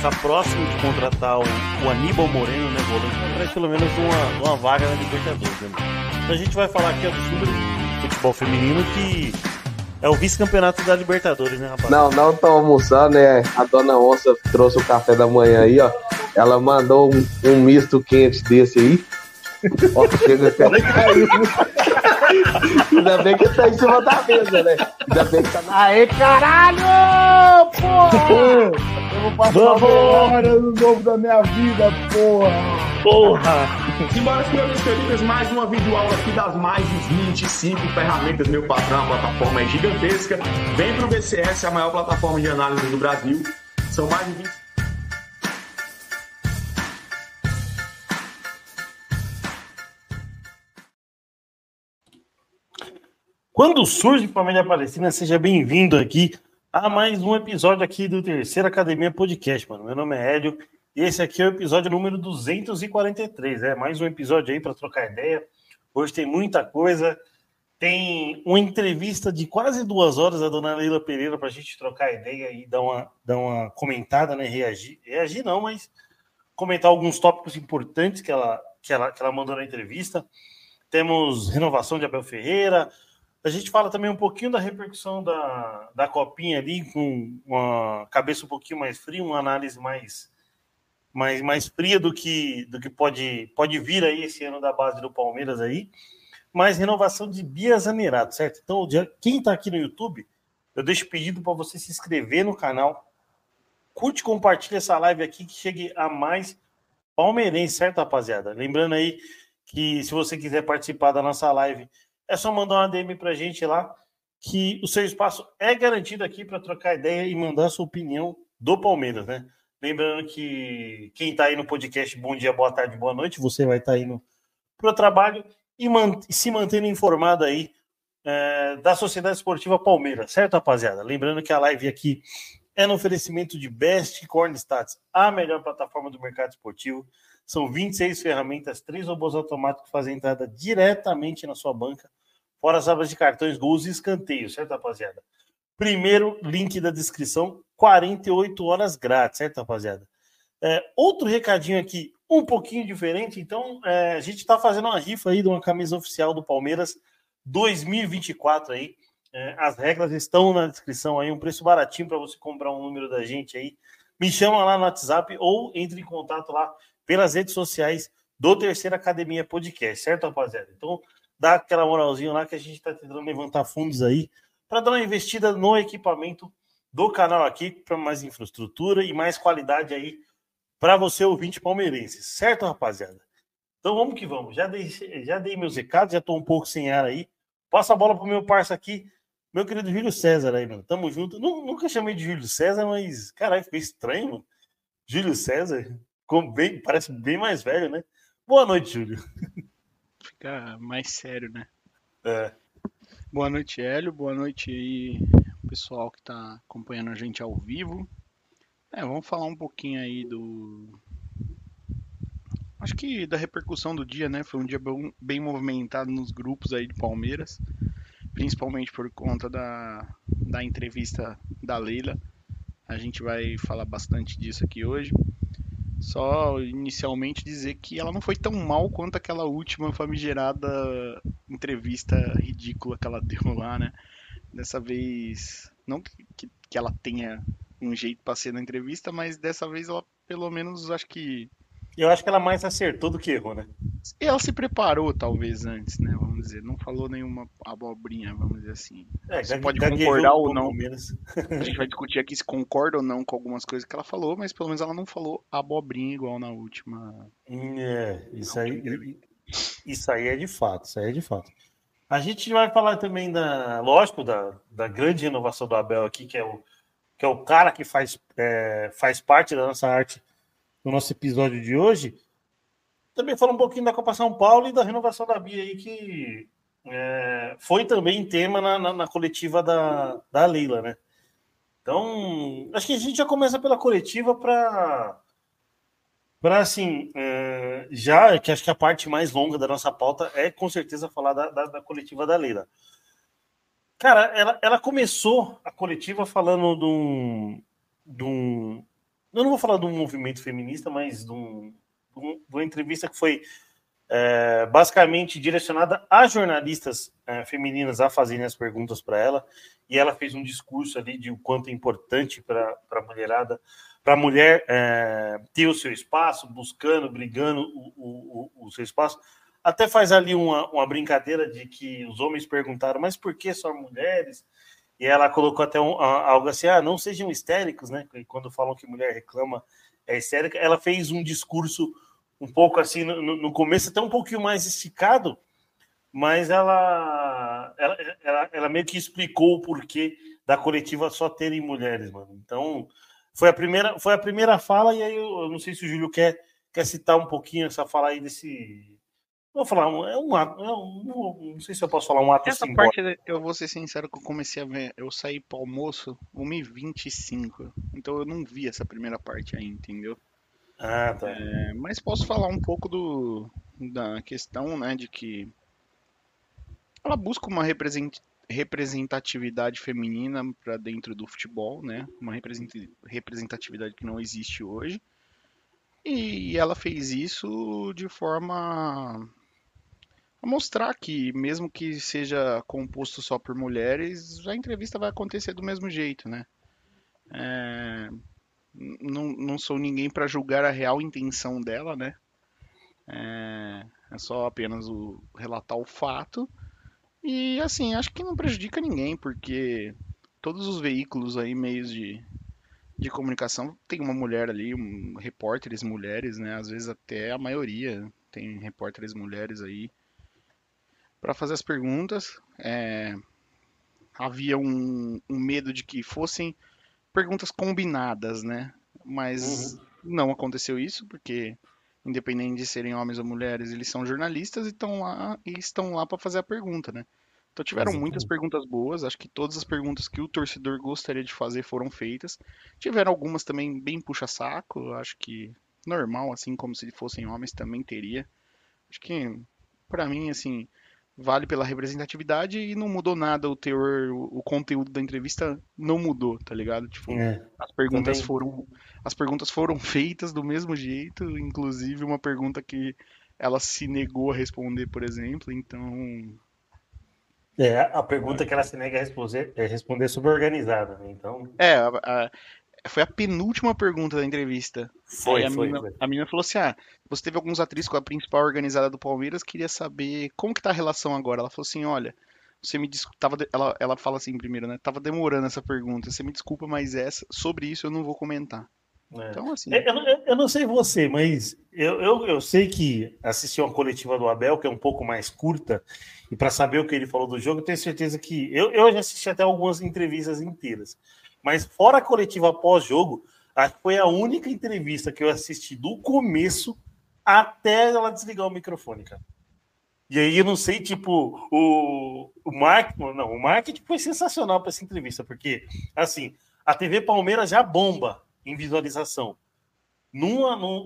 está próximo de contratar o, o Aníbal Moreno, né, volante, para pelo menos uma, uma vaga na Libertadores. Né? Então a gente vai falar aqui ó, do futebol feminino que é o vice-campeonato da Libertadores, né, rapaz? Não, não tô almoçando, né? A dona Onça trouxe o café da manhã aí, ó. Ela mandou um, um misto quente desse aí. Ó, chega até. Ainda bem que tá em cima da mesa, né? Ainda bem que tá na. Aê, caralho! Porra! Eu vou passar Vamos. hora no novo da minha vida, porra! Porra! Simbora, meus queridos, mais uma videoaula aqui das mais de 25 ferramentas, meu patrão, a plataforma é gigantesca. Vem pro BCS, a maior plataforma de análise do Brasil. São mais de 20 Quando surge Família Palestina, seja bem-vindo aqui a mais um episódio aqui do Terceira Academia Podcast, mano. Meu nome é Hélio e esse aqui é o episódio número 243, é mais um episódio aí para trocar ideia. Hoje tem muita coisa, tem uma entrevista de quase duas horas da dona Leila Pereira para a gente trocar ideia e dar uma, dar uma comentada, né? Reagir, reagir não, mas comentar alguns tópicos importantes que ela, que ela, que ela mandou na entrevista. Temos renovação de Abel Ferreira, a gente fala também um pouquinho da repercussão da, da copinha ali, com uma cabeça um pouquinho mais fria, uma análise mais, mais, mais fria do que, do que pode, pode vir aí esse ano da base do Palmeiras aí. Mais renovação de Bia Zanerato, certo? Então, quem está aqui no YouTube, eu deixo pedido para você se inscrever no canal. Curte, compartilha essa live aqui que chegue a mais palmeirense, certo, rapaziada? Lembrando aí que se você quiser participar da nossa live é só mandar uma DM para a gente lá, que o seu espaço é garantido aqui para trocar ideia e mandar a sua opinião do Palmeiras, né? Lembrando que quem está aí no podcast, bom dia, boa tarde, boa noite, você vai estar tá indo para o trabalho e man se mantendo informado aí é, da Sociedade Esportiva Palmeiras, certo, rapaziada? Lembrando que a live aqui é no oferecimento de Best Corn Stats, a melhor plataforma do mercado esportivo. São 26 ferramentas, três robôs automáticos que fazem entrada diretamente na sua banca fora as abas de cartões, gols e escanteios, certo, rapaziada? Primeiro link da descrição, 48 horas grátis, certo, rapaziada? É, outro recadinho aqui, um pouquinho diferente, então é, a gente está fazendo uma rifa aí de uma camisa oficial do Palmeiras 2024 aí. É, as regras estão na descrição aí, um preço baratinho para você comprar um número da gente aí. Me chama lá no WhatsApp ou entre em contato lá pelas redes sociais do Terceira Academia Podcast, certo, rapaziada? Então, dá aquela moralzinha lá que a gente está tentando levantar fundos aí para dar uma investida no equipamento do canal aqui para mais infraestrutura e mais qualidade aí para você ouvinte palmeirense, certo, rapaziada? Então vamos que vamos. Já dei, já dei meus recados, já estou um pouco sem ar aí. Passa a bola pro meu parça aqui, meu querido Júlio César aí, mano. Tamo junto. Nunca chamei de Júlio César, mas caralho, ficou estranho, mano. Júlio César, como bem, parece bem mais velho, né? Boa noite, Júlio. fica mais sério, né? É. Boa noite, Hélio. Boa noite aí, pessoal que está acompanhando a gente ao vivo. É, vamos falar um pouquinho aí do. Acho que da repercussão do dia, né? Foi um dia bem, bem movimentado nos grupos aí de Palmeiras, principalmente por conta da, da entrevista da Leila. A gente vai falar bastante disso aqui hoje. Só inicialmente dizer que ela não foi tão mal quanto aquela última famigerada entrevista ridícula que ela deu lá, né? Dessa vez, não que, que ela tenha um jeito para ser na entrevista, mas dessa vez ela pelo menos acho que eu acho que ela mais acertou do que errou, né? Ela se preparou, talvez, antes, né? Vamos dizer. Não falou nenhuma abobrinha, vamos dizer assim. É, Você pode concordar ou não. a gente vai discutir aqui se concorda ou não com algumas coisas que ela falou, mas pelo menos ela não falou abobrinha igual na última. É, isso aí. Isso aí é de fato, isso aí é de fato. A gente vai falar também da, lógico, da, da grande inovação do Abel aqui, que é o, que é o cara que faz, é, faz parte da nossa arte no nosso episódio de hoje. Também falar um pouquinho da Copa São Paulo e da renovação da Bia aí, que é, foi também tema na, na, na, coletiva da, da Leila, né? Então, acho que a gente já começa pela coletiva para para assim, é, já que acho que a parte mais longa da nossa pauta é com certeza falar da, da, da coletiva da Leila. Cara, ela, ela começou a coletiva falando de um, de um Eu não vou falar de um movimento feminista, mas de, um, de uma entrevista que foi é, basicamente direcionada a jornalistas é, femininas a fazerem as perguntas para ela. E ela fez um discurso ali de o quanto é importante para a mulherada, para a mulher é, ter o seu espaço, buscando, brigando o, o, o seu espaço. Até faz ali uma, uma brincadeira de que os homens perguntaram, mas por que só mulheres? E ela colocou até um, algo assim: ah, não sejam histéricos, né? Quando falam que mulher reclama é histérica. Ela fez um discurso um pouco assim no, no começo, até um pouquinho mais esticado, mas ela, ela, ela, ela, meio que explicou o porquê da coletiva só terem mulheres, mano. Então, foi a primeira, foi a primeira fala, e aí eu, eu não sei se o Júlio quer, quer citar um pouquinho essa fala aí desse. Vou falar, é um ato, é não sei se eu posso falar um ato Essa simbólico. parte, eu vou ser sincero que eu comecei a ver, eu saí para almoço 1h25, então eu não vi essa primeira parte aí, entendeu? Ah, tá. É, mas posso falar um pouco do, da questão, né, de que ela busca uma representatividade feminina para dentro do futebol, né? Uma representatividade que não existe hoje. E ela fez isso de forma mostrar que, mesmo que seja composto só por mulheres, a entrevista vai acontecer do mesmo jeito, né? É, não, não sou ninguém para julgar a real intenção dela, né? É, é só apenas o relatar o fato. E assim, acho que não prejudica ninguém, porque todos os veículos aí, meios de, de comunicação, tem uma mulher ali, um, repórteres mulheres, né? Às vezes até a maioria tem repórteres mulheres aí para fazer as perguntas. É, havia um, um medo de que fossem perguntas combinadas, né? Mas uhum. não aconteceu isso, porque independente de serem homens ou mulheres, eles são jornalistas e estão lá e estão lá para fazer a pergunta, né? Então tiveram Exatamente. muitas perguntas boas, acho que todas as perguntas que o torcedor gostaria de fazer foram feitas. Tiveram algumas também bem puxa-saco, acho que normal, assim como se fossem homens também teria. Acho que para mim assim, vale pela representatividade e não mudou nada o teor, o, conteúdo da entrevista não mudou, tá ligado? Tipo, é, as perguntas também. foram as perguntas foram feitas do mesmo jeito, inclusive uma pergunta que ela se negou a responder, por exemplo, então é, a pergunta que ela se nega a responder é responder sobre organizada, né? Então. É, a, a, foi a penúltima pergunta da entrevista. Foi, a, foi, menina, foi. a menina falou assim: ah, você teve alguns atrizes com a principal organizada do Palmeiras, queria saber como que tá a relação agora. Ela falou assim: olha, você me desculpa. Ela, ela fala assim primeiro, né? Tava demorando essa pergunta. Você me desculpa, mas essa, sobre isso eu não vou comentar. É. Então, assim. Eu, eu, eu, não sei você, mas eu, eu, eu sei que assisti uma coletiva do Abel, que é um pouco mais curta, e para saber o que ele falou do jogo, eu tenho certeza que. Eu, eu já assisti até algumas entrevistas inteiras. Mas fora a coletiva pós-jogo, acho que foi a única entrevista que eu assisti do começo até ela desligar o microfone, cara. E aí eu não sei, tipo, o, o marketing, não, o marketing foi sensacional para essa entrevista, porque assim, a TV Palmeiras já bomba em visualização. Numa, num,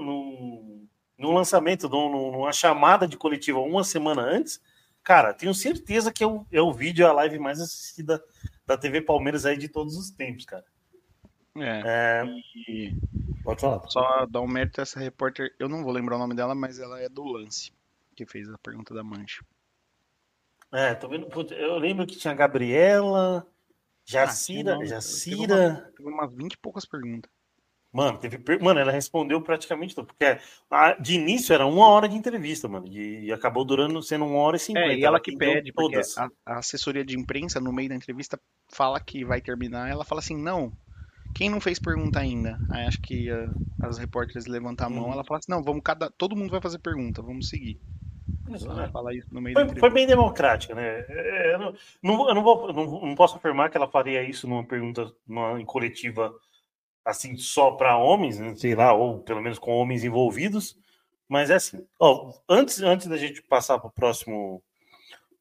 num, num, lançamento, numa chamada de coletiva uma semana antes, cara, tenho certeza que é o, é o vídeo, a live mais assistida da TV Palmeiras aí de todos os tempos, cara. É. é... E... Pode falar. Só dar um mérito a essa repórter, eu não vou lembrar o nome dela, mas ela é do Lance, que fez a pergunta da Mancha. É, tô vendo. Eu lembro que tinha a Gabriela, Jacira. Ah, Jacira. Teve, teve umas 20 e poucas perguntas. Mano, teve, mano, ela respondeu praticamente tudo, porque a, de início era uma hora de entrevista, mano, e, e acabou durando sendo uma hora e cinquenta. É, e ela, ela que pede, todas. A, a, assessoria de imprensa, no meio da entrevista, fala que vai terminar, ela fala assim, não, quem não fez pergunta ainda? Aí acho que a, as repórteres levantam a mão, uhum. ela fala assim, não, vamos cada, todo mundo vai fazer pergunta, vamos seguir. Ela fala isso no meio foi, foi bem democrática, né? É, eu não, não, eu não, vou, não, não posso afirmar que ela faria isso numa pergunta numa, em coletiva assim só para homens, né? sei lá, ou pelo menos com homens envolvidos, mas é assim. Ó, antes, antes da gente passar para o próximo,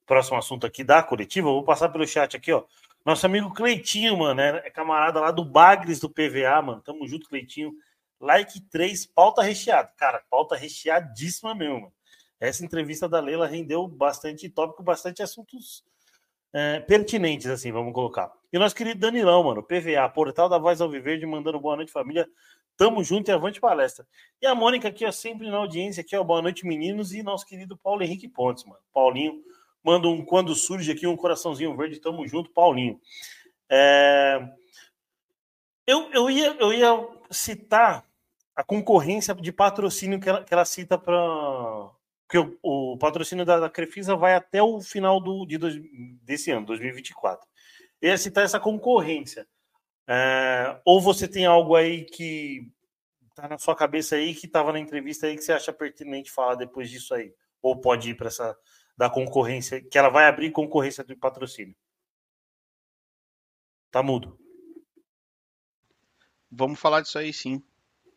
próximo assunto aqui da coletiva, eu vou passar pelo chat aqui, ó. Nosso amigo Cleitinho, mano, é camarada lá do Bagres do PVA, mano. Tamo junto, Cleitinho. Like 3, pauta recheada. Cara, pauta recheadíssima mesmo, mano. Essa entrevista da Leila rendeu bastante tópico, bastante assuntos é, pertinentes, assim, vamos colocar. E nosso querido Danilão, mano, PVA, Portal da Voz Alviverde, mandando boa noite, família. Tamo junto e avante palestra. E a Mônica aqui, ó, sempre na audiência aqui, ó, boa noite, meninos. E nosso querido Paulo Henrique Pontes, mano. Paulinho, manda um quando surge aqui um coraçãozinho verde, tamo junto, Paulinho. É... Eu, eu, ia, eu ia citar a concorrência de patrocínio que ela, que ela cita para. que o, o, patrocínio da, da Crefisa vai até o final do, de dois, desse ano, 2024 ia citar essa concorrência. É, ou você tem algo aí que tá na sua cabeça aí, que estava na entrevista aí, que você acha pertinente falar depois disso aí? Ou pode ir para essa da concorrência, que ela vai abrir concorrência do patrocínio? Tá mudo. Vamos falar disso aí sim.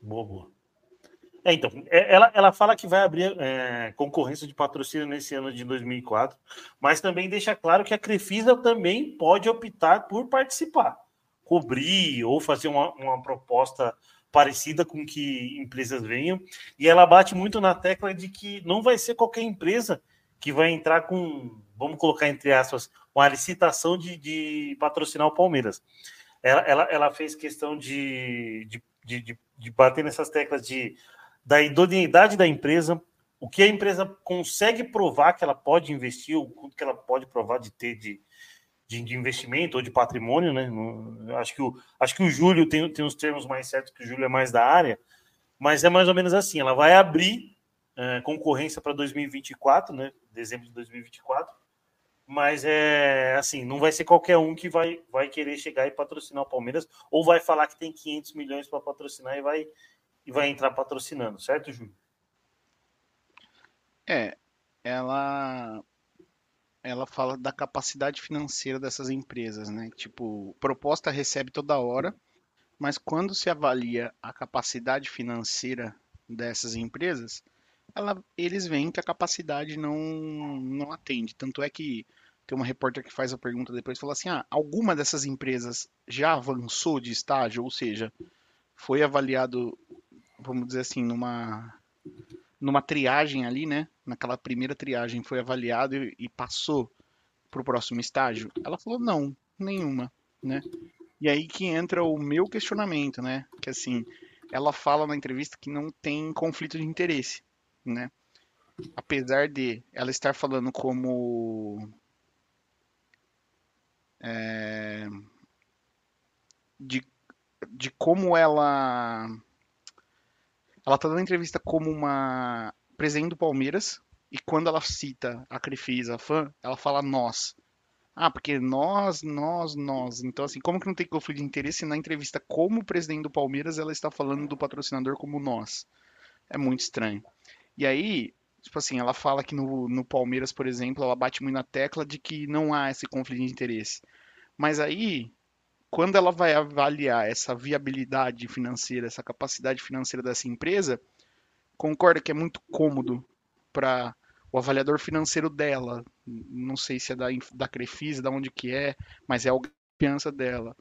Boa, boa. É, então, é, ela, ela fala que vai abrir é, concorrência de patrocínio nesse ano de 2004, mas também deixa claro que a Crefisa também pode optar por participar, cobrir ou fazer uma, uma proposta parecida com que empresas venham. E ela bate muito na tecla de que não vai ser qualquer empresa que vai entrar com, vamos colocar entre aspas, uma licitação de, de patrocinar o Palmeiras. Ela, ela, ela fez questão de, de, de, de bater nessas teclas de da idoneidade da empresa, o que a empresa consegue provar que ela pode investir, o quanto que ela pode provar de ter de, de, de investimento ou de patrimônio, né? Acho, que o, acho que o Júlio tem, tem os termos mais certos, que o Júlio é mais da área, mas é mais ou menos assim: ela vai abrir é, concorrência para 2024, né? Dezembro de 2024. Mas é assim, não vai ser qualquer um que vai, vai querer chegar e patrocinar o Palmeiras, ou vai falar que tem 500 milhões para patrocinar e vai, e vai entrar patrocinando, certo, Júlio? É, ela ela fala da capacidade financeira dessas empresas, né? Tipo, proposta recebe toda hora, mas quando se avalia a capacidade financeira dessas empresas, ela, eles veem que a capacidade não, não atende. Tanto é que tem uma repórter que faz a pergunta depois e fala assim: ah, alguma dessas empresas já avançou de estágio, ou seja, foi avaliado vamos dizer assim, numa numa triagem ali, né? Naquela primeira triagem foi avaliado e, e passou para o próximo estágio? Ela falou não, nenhuma, né? E aí que entra o meu questionamento, né? Que assim, ela fala na entrevista que não tem conflito de interesse, né? Apesar de ela estar falando como é, de, de como ela ela tá dando entrevista como uma presidente do Palmeiras, e quando ela cita a Crefisa, a fã, ela fala nós. Ah, porque nós, nós, nós. Então, assim, como que não tem conflito de interesse na entrevista como presidente do Palmeiras, ela está falando do patrocinador como nós? É muito estranho. E aí, tipo assim, ela fala que no, no Palmeiras, por exemplo, ela bate muito na tecla de que não há esse conflito de interesse. Mas aí, quando ela vai avaliar essa viabilidade financeira, essa capacidade financeira dessa empresa, concorda que é muito cômodo para o avaliador financeiro dela, não sei se é da, da Crefisa, da onde que é, mas é a confiança dela.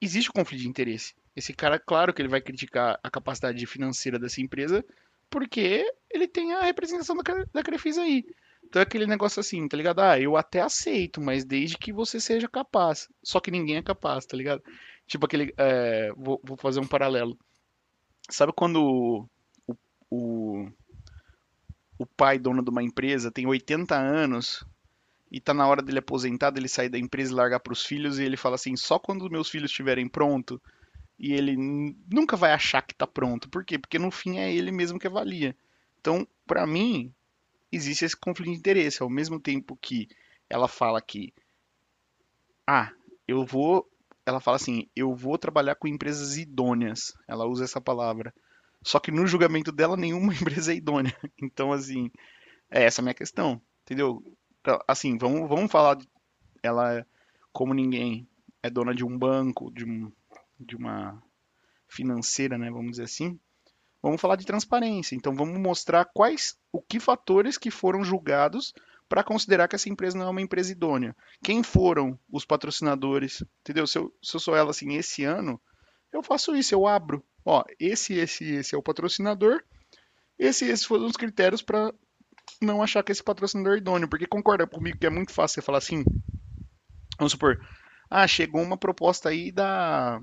Existe um conflito de interesse. Esse cara, claro que ele vai criticar a capacidade financeira dessa empresa, porque ele tem a representação da, da Crefisa aí. Então é aquele negócio assim, tá ligado? Ah, eu até aceito, mas desde que você seja capaz. Só que ninguém é capaz, tá ligado? Tipo aquele. É, vou, vou, fazer um paralelo. Sabe quando o, o, o pai, dono de uma empresa, tem 80 anos e tá na hora dele aposentar, dele sair da empresa e largar pros filhos, e ele fala assim: só quando meus filhos estiverem pronto e ele nunca vai achar que tá pronto. Por quê? Porque no fim é ele mesmo que avalia. Então, para mim, existe esse conflito de interesse. Ao mesmo tempo que ela fala que, ah, eu vou, ela fala assim, eu vou trabalhar com empresas idôneas. Ela usa essa palavra. Só que no julgamento dela, nenhuma empresa é idônea. Então, assim, é essa a minha questão, entendeu? Então, assim, vamos, vamos falar. De, ela, como ninguém, é dona de um banco, de, um, de uma financeira, né? Vamos dizer assim. Vamos falar de transparência. Então vamos mostrar quais, o que fatores que foram julgados para considerar que essa empresa não é uma empresa idônea. Quem foram os patrocinadores? Entendeu? Se eu, se eu sou ela assim, esse ano, eu faço isso, eu abro. Ó, esse, esse, esse é o patrocinador. Esse, esses foram os critérios para não achar que esse patrocinador é idôneo. Porque concorda comigo que é muito fácil você falar assim. Vamos supor, Ah, chegou uma proposta aí da.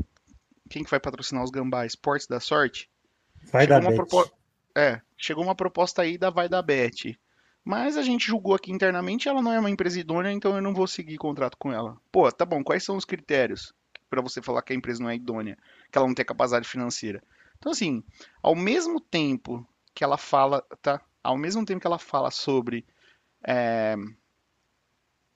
Quem que vai patrocinar os Gambá? Esportes da Sorte? Vai chegou dar uma propo- É, chegou uma proposta aí da Vai da Bet. Mas a gente julgou aqui internamente, ela não é uma empresa idônea, então eu não vou seguir contrato com ela. Pô, tá bom, quais são os critérios pra você falar que a empresa não é idônea? Que ela não tem capacidade financeira. Então, assim, ao mesmo tempo que ela fala, tá? Ao mesmo tempo que ela fala sobre é,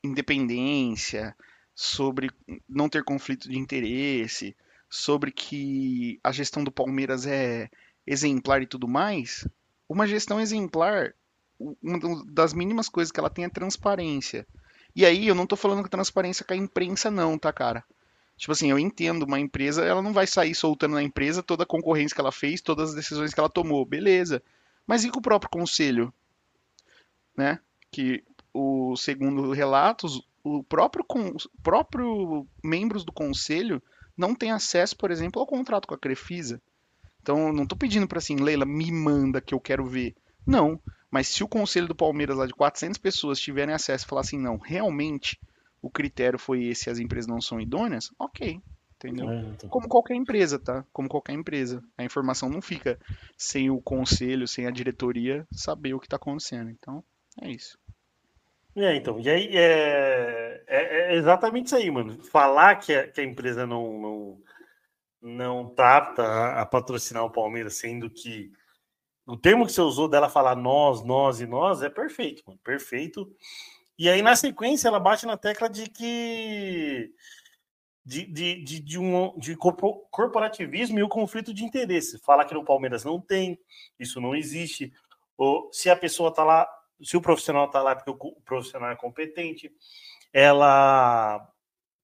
independência, sobre não ter conflito de interesse, sobre que a gestão do Palmeiras é exemplar e tudo mais, uma gestão exemplar, uma das mínimas coisas que ela tem é transparência. E aí eu não tô falando que transparência com a imprensa não, tá, cara? Tipo assim, eu entendo, uma empresa, ela não vai sair soltando na empresa toda a concorrência que ela fez, todas as decisões que ela tomou, beleza. Mas e com o próprio conselho? Né? Que o segundo relatos, o próprio, próprio membros do conselho não têm acesso, por exemplo, ao contrato com a Crefisa. Então, não tô pedindo para assim, Leila, me manda que eu quero ver. Não. Mas se o conselho do Palmeiras lá de 400 pessoas tiverem acesso e falar assim, não, realmente o critério foi esse, as empresas não são idôneas, ok. Entendeu? É, então. Como qualquer empresa, tá? Como qualquer empresa. A informação não fica sem o conselho, sem a diretoria saber o que tá acontecendo. Então, é isso. É, então, e aí é, é- é exatamente isso aí, mano. Falar que a, que a empresa não, não, não tá apta a, patrocinar o Palmeiras, sendo que o termo que você usou dela falar nós, nós e nós é perfeito, mano, perfeito. E aí, na sequência, ela bate na tecla de que de, de, de, de um de corpo- corporativismo e o conflito de interesse. Falar que no Palmeiras não tem, isso não existe. Ou se a pessoa tá lá, se o profissional tá lá porque o profissional é competente, ela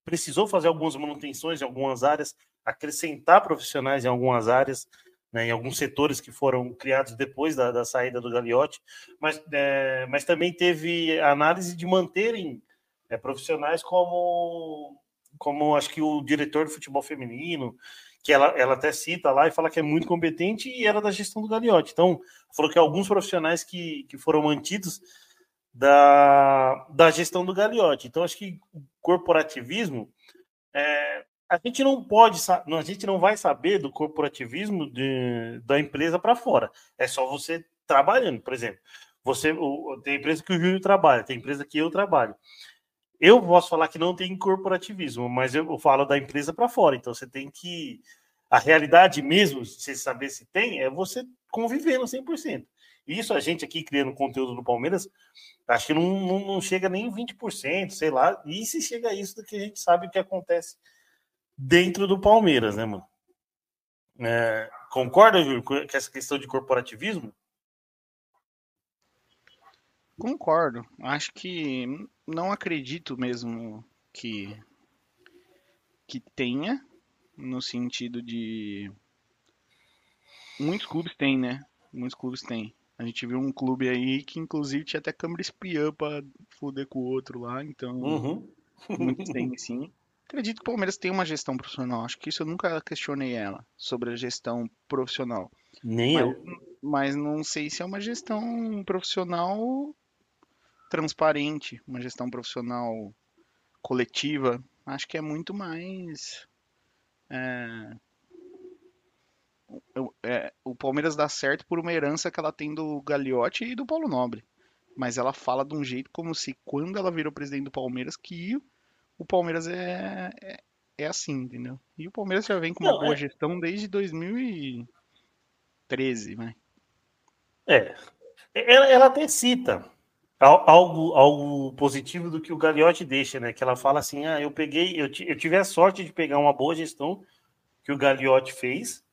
precisou fazer algumas manutenções em algumas áreas, acrescentar profissionais em algumas áreas, né, em alguns setores que foram criados depois da, da saída do Gagliotti, mas, é, mas também teve análise de manterem é, profissionais como, como acho que o diretor de futebol feminino, que ela, ela até cita lá e fala que é muito competente e era da gestão do Gagliotti. Então, falou que alguns profissionais que, que foram mantidos da, da gestão do Gagliotti. Então, acho que o corporativismo, é, a gente não pode, a gente não vai saber do corporativismo de- da empresa para fora. É só você trabalhando, por exemplo. Você tem empresa que o Júlio trabalha, tem empresa que eu trabalho. Eu posso falar que não tem corporativismo, mas eu, falo da empresa para fora. Então você tem que. A realidade mesmo, você saber se tem, é você convivendo 100%. Isso a gente aqui criando conteúdo no Palmeiras, acho que não, não, não chega nem 20%, sei lá. E se chega a isso, do que a gente sabe o que acontece dentro do Palmeiras, né, mano? É, concorda, Júlio, com essa questão de corporativismo? Concordo. Acho que não acredito mesmo que que tenha no sentido de muitos clubes têm, né? Muitos clubes têm. A gente viu um clube aí que inclusive tinha até câmera espiã pra foder com o outro lá, então Uhum. muitos têm sim. Acredito que o Palmeiras tem uma gestão profissional. Acho que isso eu nunca questionei ela sobre a gestão profissional. Nem Mas, eu. mas não sei se é uma gestão profissional transparente, uma gestão profissional coletiva. Acho que é muito mais. é, eu- é, o Palmeiras dá certo por uma herança que ela tem do Gagliotti e do Paulo Nobre. Mas ela fala de um jeito como se quando ela virou presidente do Palmeiras que o Palmeiras é, é, é assim, entendeu? E o Palmeiras já vem com uma Não, boa é- gestão desde 2013, né? É. Ela, ela até cita al- algo, algo positivo do que o Gagliotti deixa, né? Que ela fala assim: ah, eu peguei, eu, eu tive a sorte de pegar uma boa gestão que o Gagliotti fez,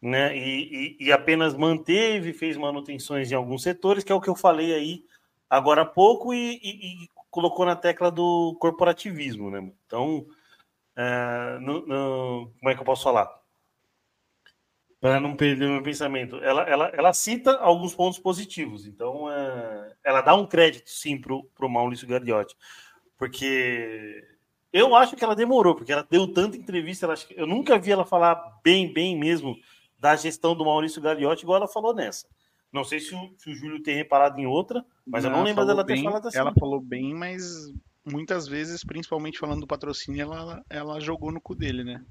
né? E, e- e apenas manteve, fez manutenções em alguns setores, que é o que eu falei aí agora há pouco, e- e colocou na tecla do corporativismo, né? Então, é, no- no- como é que eu posso falar? Para não perder o meu pensamento, ela, ela, ela cita alguns pontos positivos, então é, ela dá um crédito sim para o Maurício Gagliotti, porque eu acho que ela demorou, porque ela deu tanta entrevista, ela, eu nunca vi ela falar bem, bem mesmo da gestão do Maurício Gagliotti, igual ela falou nessa. Não sei se o, se o Júlio tem reparado em outra, mas eu não lembro dela ter bem- falado assim. Ela falou bem, mas muitas vezes, principalmente falando do patrocínio, ela, ela jogou no cu dele, né?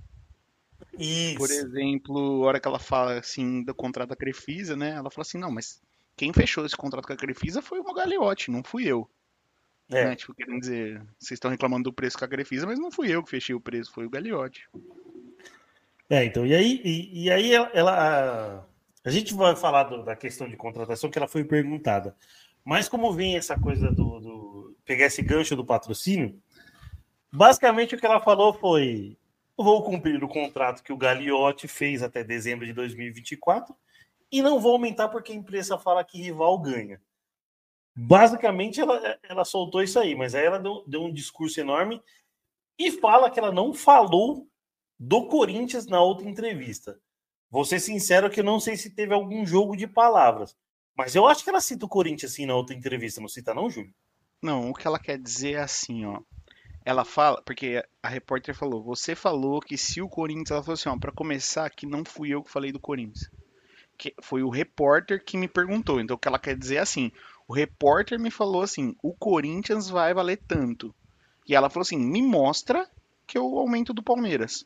Isso. Por exemplo, a hora que ela fala assim do contrato da Crefisa, né? Ela fala assim, não, mas quem fechou esse contrato com a Crefisa foi o Magaliotti, não fui eu. É. Né? Tipo, querendo dizer, vocês estão reclamando do preço com a Crefisa, mas não fui eu que fechei o preço, foi o Gagliotti. É, então, e aí, e, e aí ela, ela- a, gente vai falar do- da questão de contratação que ela foi perguntada. Mas como vem essa coisa do, do- pegar esse gancho do patrocínio, basicamente o que ela falou foi: "Eu vou cumprir o contrato que o Gagliotti fez até dezembro de 2024 e não vou aumentar porque a empresa fala que rival ganha. Basicamente, ela, ela soltou isso aí, mas aí ela deu, deu um discurso enorme e fala que ela não falou do Corinthians na outra entrevista. Vou ser sincero que eu não sei se teve algum jogo de palavras, mas eu acho que ela cita o Corinthians assim na outra entrevista, não cita não, Júlio? Não, o que ela quer dizer é assim, ó. Ela fala, porque a repórter falou, você falou que se o Corinthians, ela falou assim, ó, pra começar, que não fui eu que falei do Corinthians. Que foi o repórter que me perguntou. Então o que ela quer dizer é assim, o repórter me falou assim, o Corinthians vai valer tanto. E ela falou assim, me mostra que eu aumento do Palmeiras.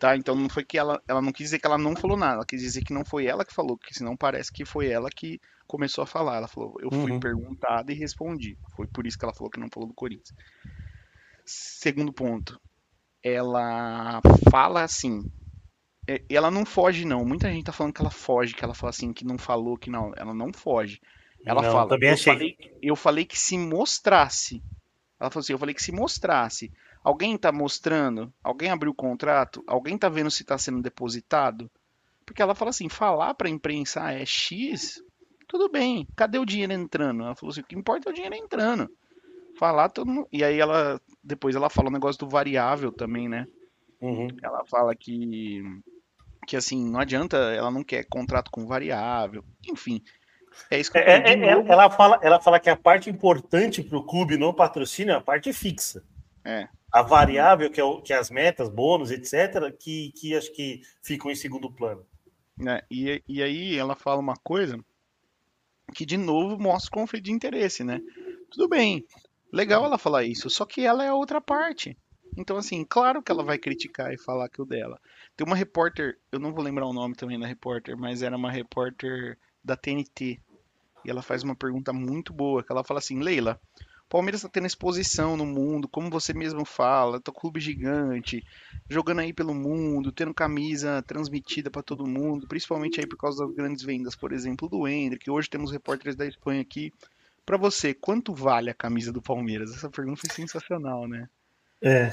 Tá? Então não foi que ela, ela não quis dizer que ela não falou nada, ela quis dizer que não foi ela que falou, porque senão parece que foi ela que começou a falar. Ela falou, eu fui Uhum. perguntada e respondi. Foi por isso que ela falou que não falou do Corinthians. Segundo ponto, ela fala assim. é- Ela não foge, não. Muita gente tá falando que ela foge, que ela fala assim, que não falou, que não. Ela não foge. Ela Não, fala. também eu, achei. falei, eu falei que se mostrasse. Ela falou assim, eu falei que se mostrasse. Alguém tá mostrando? Alguém abriu o contrato? Alguém tá vendo se tá sendo depositado? Porque ela fala assim, falar pra imprensa ah, é X, tudo bem. Cadê o dinheiro entrando? Ela falou assim, o que importa é o dinheiro entrando. Falar todo mundo... E aí ela depois ela fala o negócio do variável também, né? Uhum. Ela fala que que assim, não adianta, ela não quer contrato com variável. Enfim, é isso que eu É, é, é, ela, fala, ela fala que a parte importante para o clube no patrocínio é a parte fixa. É. A variável, que, é o, que é as metas, bônus, etc., que, que acho que ficam em segundo plano. né? E, e aí ela fala uma coisa que de novo mostra conflito de interesse, né? Tudo bem, legal ela falar isso, só que ela é a outra parte. Então, assim, claro que ela vai criticar e falar que o dela. Tem uma repórter, eu não vou lembrar o nome também da repórter, mas era uma repórter da TNT. E ela faz uma pergunta muito boa, que ela fala assim, Leila, Palmeiras está tendo exposição no mundo, como você mesmo fala, tá clube gigante, jogando aí pelo mundo, tendo camisa transmitida para todo mundo, principalmente aí por causa das grandes vendas, por exemplo, do Hendrick. Hoje temos repórteres da Espanha aqui. Para você, quanto vale a camisa do Palmeiras? Essa pergunta foi sensacional, né? É.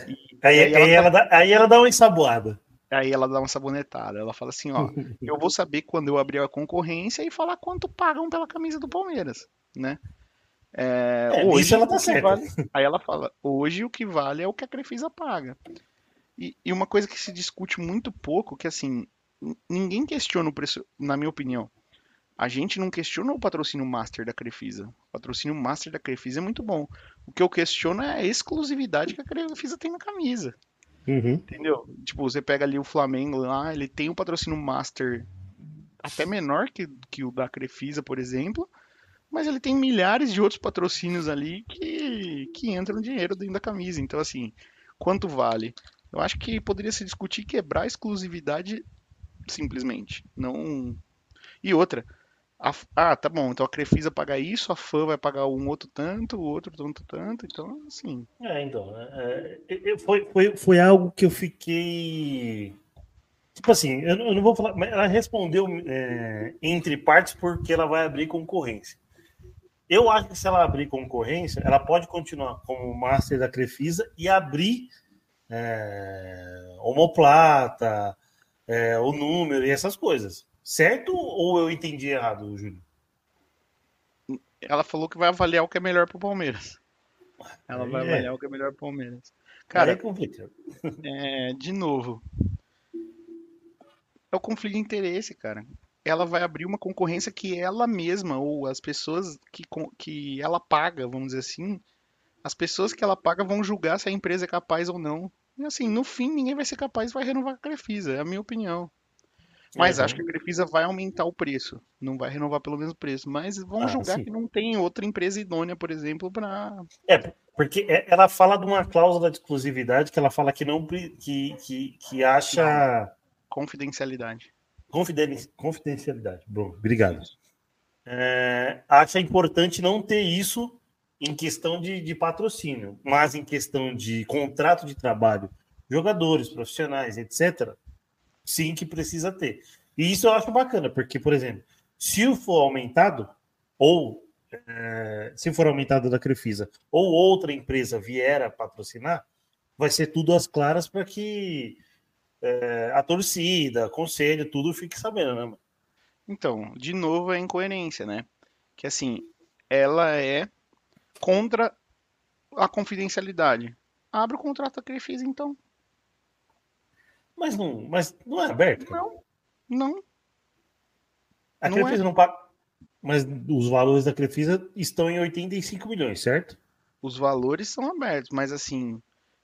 Aí, aí ela aí ela dá, aí ela dá uma ensaboada. Aí ela dá uma sabonetada. Ela fala assim, ó, eu vou saber quando eu abrir a concorrência e falar quanto pagam pela camisa do Palmeiras, né? É, É, hoje ela tá certa. vale- aí ela fala, hoje o que vale é o que a Crefisa paga. E, e uma coisa que se discute muito pouco, que assim, ninguém questiona o preço, na minha opinião. A gente não questiona o patrocínio master da Crefisa. O patrocínio master da Crefisa é muito bom. O que eu questiono é a exclusividade que a Crefisa tem na camisa. Uhum. Entendeu? Tipo, você pega ali o Flamengo lá, ele tem um patrocínio master até menor que, que o da Crefisa, por exemplo, mas ele tem milhares de outros patrocínios ali que, que entram dinheiro dentro da camisa. Então, assim, quanto vale? Eu acho que poderia se discutir quebrar a exclusividade simplesmente. Não. E outra. a- ah, tá bom. Então a Crefisa paga isso, a fã vai pagar um outro tanto, o outro tanto, tanto. Então, assim. É, então. é, é, é, foi, foi, foi algo que eu fiquei. Tipo assim, eu, eu não vou falar. Mas ela respondeu é, entre partes porque ela vai abrir concorrência. Eu acho que se ela abrir concorrência, ela pode continuar como master da Crefisa e abrir é, homoplata, é, o número e essas coisas. Certo ou eu entendi errado, Júlio? Ela falou que vai avaliar o que é melhor pro Palmeiras. Ela vai É. avaliar o que é melhor pro Palmeiras. Cara, é complicado. é, de novo. É o conflito de interesse, cara. Ela vai abrir uma concorrência que ela mesma, ou as pessoas que, que ela paga, vamos dizer assim, as pessoas que ela paga vão julgar se a empresa é capaz ou não. E assim, no fim, ninguém vai ser capaz vai renovar a Crefisa, é a minha opinião. Mas É, acho que a Crefisa vai aumentar o preço. Não vai renovar pelo mesmo preço. Mas vão Ah, julgar sim. que não tem outra empresa idônea, por exemplo, para. É, porque é- ela fala de uma cláusula de exclusividade que ela fala que não que, que, que acha Confidencialidade. Confiden- confidencialidade. Bom, obrigado. É, importante não ter isso em questão de, de patrocínio, mas em questão de contrato de trabalho, jogadores, profissionais, etc. Sim, que precisa ter. E isso eu acho bacana, porque, por exemplo, se for aumentado, ou é, se for aumentado da Crefisa, ou outra empresa vier a patrocinar, vai ser tudo às claras para que é, a torcida, conselho, tudo fique sabendo, né? mano? Então, de novo, é incoerência, né? Que assim, ela é contra a confidencialidade. Abre o contrato da Crefisa, então. Mas não, mas não é aberto. Não, não. A não é. Crefisa não paga. Mas os valores da Crefisa estão em 85 milhões, certo? Os valores são abertos, mas assim,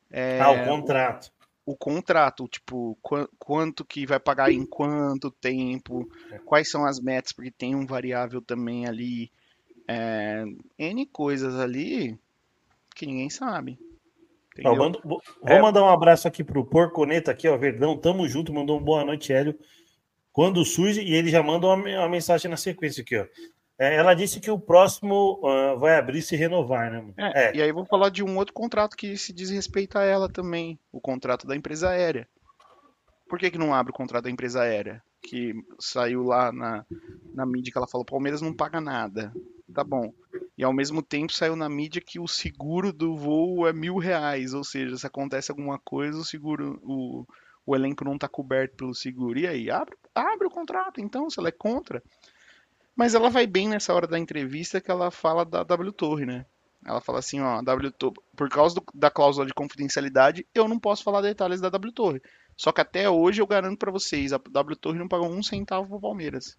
é, ah, o contrato. O contrato, tipo, qua- quanto que vai pagar em quanto tempo, quais são as metas, porque tem um variável também ali, é, N coisas ali que ninguém sabe. Mando- vou É. mandar um abraço aqui pro Porconeta aqui, ó, Verdão, tamo junto, mandou um boa noite, Hélio. Quando surge, e ele já manda uma, uma mensagem na sequência aqui, ó. É, ela disse que o próximo ah, vai abrir se renovar, né? É, É, E aí vou falar de um outro contrato que se diz respeito a ela também, o contrato da empresa aérea. Por que que não abre o contrato da empresa aérea? Que saiu lá na, na mídia que ela falou, Palmeiras não paga nada. Tá bom. E ao mesmo tempo saiu na mídia que o seguro do voo é mil reais, ou seja, se acontece alguma coisa, o seguro, o, o elenco não tá coberto pelo seguro. E aí, abre, abre o contrato, então, se ela é contra. Mas ela vai bem nessa hora da entrevista que ela fala da W Torre, né? Ela fala assim, ó, W Torre, por causa do- da cláusula de confidencialidade, eu não posso falar detalhes da W Torre. Só que até hoje eu garanto pra vocês, a W Torre não pagou um centavo pro Palmeiras.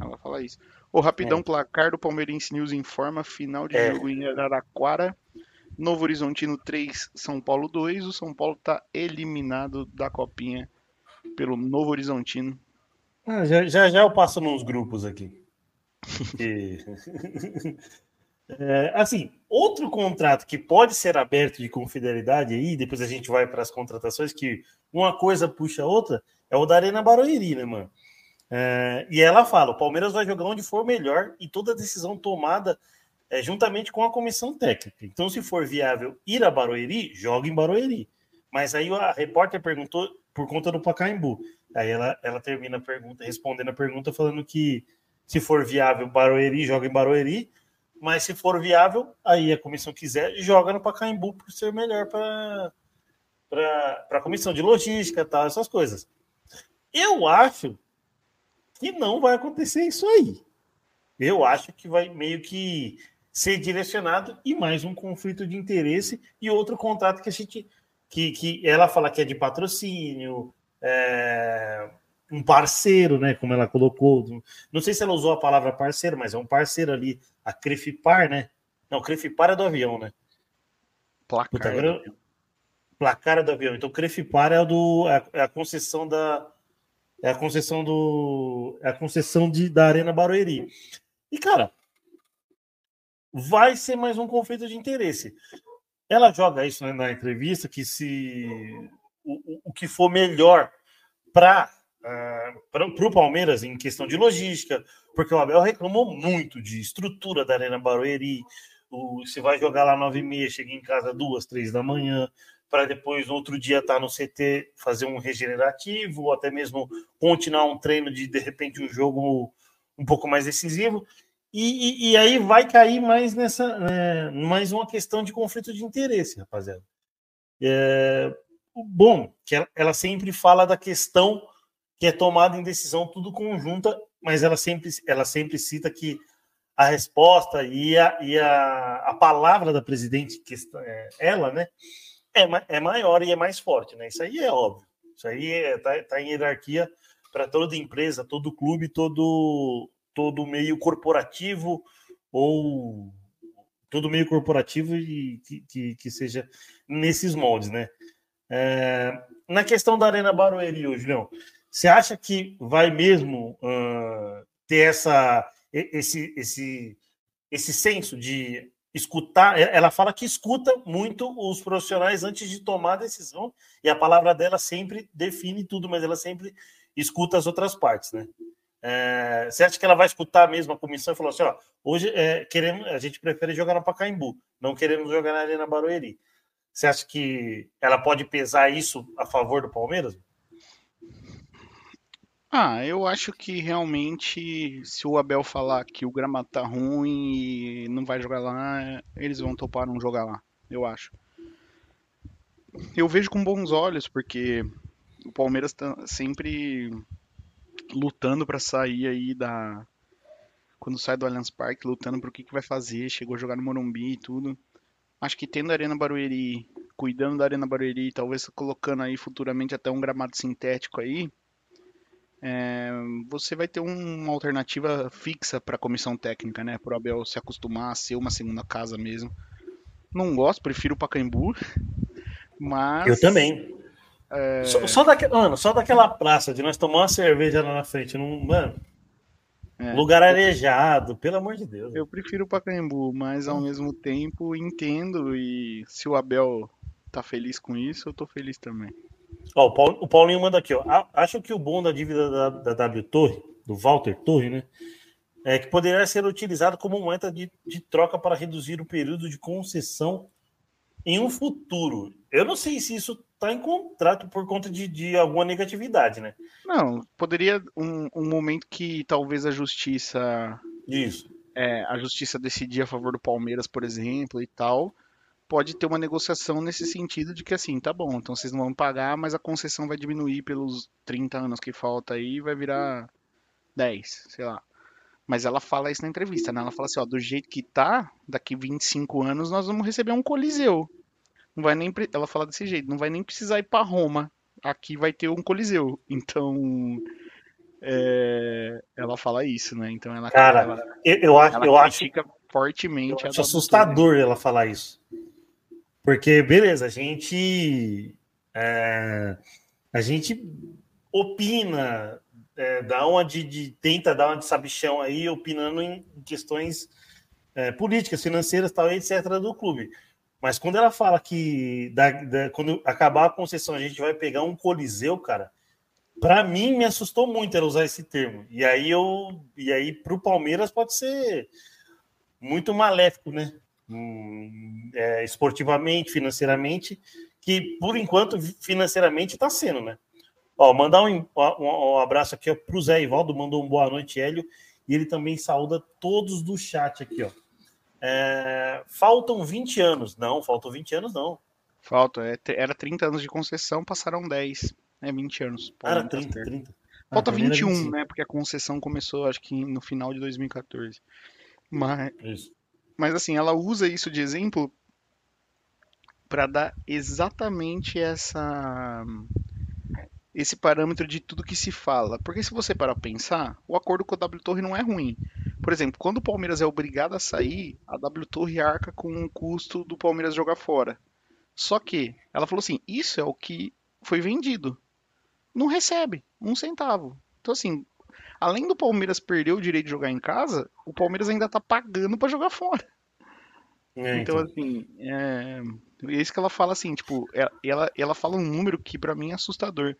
Ela fala isso. Ô, rapidão, É. placar do Palmeirense News informa, final de É. jogo em Araraquara, Novo Horizontino 3, São Paulo 2. O São Paulo tá eliminado da copinha pelo Novo Horizontino. Ah, já, já já eu passo nos grupos aqui. E- É, assim, outro contrato que pode ser aberto de confidelidade aí, depois a gente vai para as contratações, que uma coisa puxa a outra, é o da Arena Barueri, né, mano? É, e ela fala: o Palmeiras vai jogar onde for melhor e toda decisão tomada é, juntamente com a comissão técnica. Então, se for viável ir a Barueri, joga em Barueri. Mas aí a repórter perguntou por conta do Pacaembu. Aí ela, ela termina a pergunta, respondendo a pergunta, falando que se for viável Barueri, joga em Barueri, mas se for viável, aí a comissão quiser, joga no Pacaembu por ser melhor para a comissão de logística, tal, essas coisas. Eu acho que não vai acontecer isso aí. Eu acho que vai meio que ser direcionado e mais um conflito de interesse e outro contrato que a gente que, que ela fala que é de patrocínio, é, um parceiro, né? Como ela colocou. Não sei se ela usou a palavra parceiro, mas é um parceiro ali, a Crefipar, né? Não, Crefipar é do avião, né? Puta, Placar. agora eu- Placar é do avião. Então, Crefipar é, o do, é, a, é a concessão da. É a concessão do. É a concessão de, da Arena Barueri. E, cara, vai ser mais um conflito de interesse. Ela joga isso né, na entrevista que se o, o- que for melhor para para o Palmeiras em questão de logística, porque o Abel reclamou muito de estrutura da Arena Barueri. O, você vai jogar lá nove e meia, chega em casa duas, três da manhã, para depois no outro dia estar no CT fazer um regenerativo, ou até mesmo continuar um treino de de repente um jogo um pouco mais decisivo. E, e- e aí vai cair mais nessa né, mais uma questão de conflito de interesse, rapaziada. É, bom que ela, ela sempre fala da questão que é tomada em decisão tudo conjunta, mas ela sempre ela sempre cita que a resposta e a, e a, a palavra da presidente, que está- é, ela, né, é, é maior e é mais forte, né? Isso aí é óbvio. Isso aí é, tá, tá em hierarquia para toda empresa, todo clube, todo todo meio corporativo ou todo meio corporativo e que, que, que seja nesses moldes, né? É, na questão da Arena Barueri, Julião, Você acha que vai mesmo uh, ter essa, esse, esse, esse senso de escutar? Ela fala que escuta muito os profissionais antes de tomar a decisão, e a palavra dela sempre define tudo, mas ela sempre escuta as outras partes, né? É, você acha que ela vai escutar mesmo a comissão e falou assim: ó, hoje é, queremos, a gente prefere jogar no Pacaembu, não queremos jogar na Arena Barueri. Você acha que ela pode pesar isso a favor do Palmeiras? Ah, eu acho que realmente, se o Abel falar que o gramado tá ruim e não vai jogar lá, eles vão topar não jogar lá, eu acho. Eu vejo com bons olhos, porque o Palmeiras tá sempre lutando para sair aí da. Quando sai do Allianz Parque, lutando pro que, que vai fazer, chegou a jogar no Morumbi e tudo. Acho que tendo a Arena Barueri, cuidando da Arena Barueri, talvez colocando aí futuramente até um gramado sintético aí, é, você vai ter uma alternativa fixa para a comissão técnica, né? Para o Abel se acostumar a ser uma segunda casa mesmo. Não gosto, prefiro o Pacaembu, mas. Eu também. É... Só, só, daque... mano, só daquela praça de nós tomar uma cerveja lá na frente, não, mano. É, lugar arejado, pelo amor de Deus. Eu prefiro o Pacaembu, mas ao mesmo tempo entendo e se o Abel tá feliz com isso, eu tô feliz também. Ó, o, Paulinho manda aqui, ó. Acho que o bom da dívida da, da W Torre, do Walter Torre, né? É que poderia ser utilizado como moeda de, de troca para reduzir o período de concessão em um futuro. Eu não sei se isso está em contrato por conta de, de, alguma negatividade, né? Não, poderia um, um momento que talvez a justiça. Isso. É, a justiça decidir a favor do Palmeiras, por exemplo, e tal pode ter uma negociação nesse sentido de que assim, tá bom, então vocês não vão pagar, mas a concessão vai diminuir pelos 30 anos que falta aí, vai virar 10, sei lá. Mas ela fala isso na entrevista, né? Ela fala assim, ó, do jeito que tá, daqui 25 anos nós vamos receber um coliseu. Não vai nem ela fala desse jeito, não vai nem precisar ir para Roma. Aqui vai ter um coliseu. Então, é, ela fala isso, né? Então ela Cara, ela, eu, eu acho, ela eu acho fortemente eu acho assustador ela falar isso. Porque, beleza, a gente. É, a gente opina, é, dá uma de, de, tenta dar uma de sabichão aí, opinando em questões é, políticas, financeiras, tal, etc. do clube. Mas quando ela fala que da, da, quando acabar a concessão a gente vai pegar um coliseu, cara, para mim me assustou muito ela usar esse termo. E aí eu e aí para o Palmeiras pode ser muito maléfico, né? é, esportivamente, financeiramente, que por enquanto financeiramente está sendo, né? Ó, mandar um, um, um abraço aqui para o Zé Ivaldo, mandou um boa noite, Hélio, e ele também saúda todos do chat aqui, ó. É, faltam 20 anos. Não, faltam 20 anos, não. Falta, é, era 30 anos de concessão, passaram 10. É 20 anos. Era 30, 30. Falta ah, 21, né? Porque a concessão começou, acho que no final de 2014. Mas, Isso. Mas assim, ela usa isso de exemplo para dar exatamente essa esse parâmetro de tudo que se fala. Porque se você parar para pensar, o acordo com a W Torre não é ruim. Por exemplo, quando o Palmeiras é obrigado a sair, a W Torre arca com o custo do Palmeiras jogar fora. Só que ela falou assim: isso é o que foi vendido. Não recebe um centavo. Então, assim, além do Palmeiras perder o direito de jogar em casa, o Palmeiras ainda tá pagando para jogar fora. É, então, então, assim, é... é isso que ela fala assim, tipo, é, ela, ela fala um número que para mim é assustador.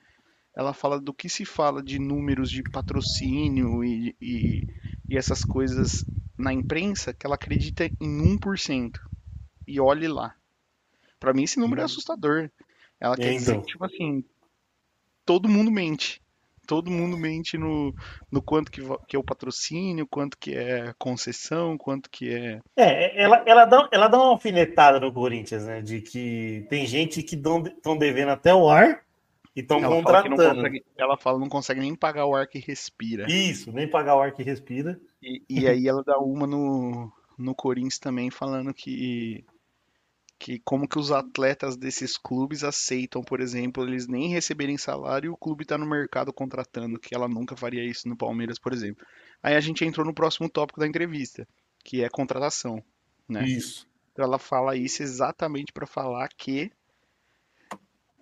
Ela fala do que se fala de números de patrocínio e, e, e essas coisas na imprensa, que ela acredita em 1%. E olhe lá. Para mim esse número é uhum. assustador. Ela quer dizer então. tipo assim, todo mundo mente todo mundo mente no, no quanto que, que é o patrocínio, quanto que é concessão, quanto que é. É, ela, ela, dá, ela dá uma alfinetada no Corinthians, né? De que tem gente que estão devendo até o ar e estão contratando. Fala consegue, ela fala não consegue nem pagar o ar que respira. Isso, nem pagar o ar que respira. E, e aí ela dá uma no, no Corinthians também, falando que que como que os atletas desses clubes aceitam, por exemplo, eles nem receberem salário e o clube está no mercado contratando, que ela nunca faria isso no Palmeiras, por exemplo. Aí a gente entrou no próximo tópico da entrevista, que é contratação, né? Isso. Então ela fala isso exatamente para falar que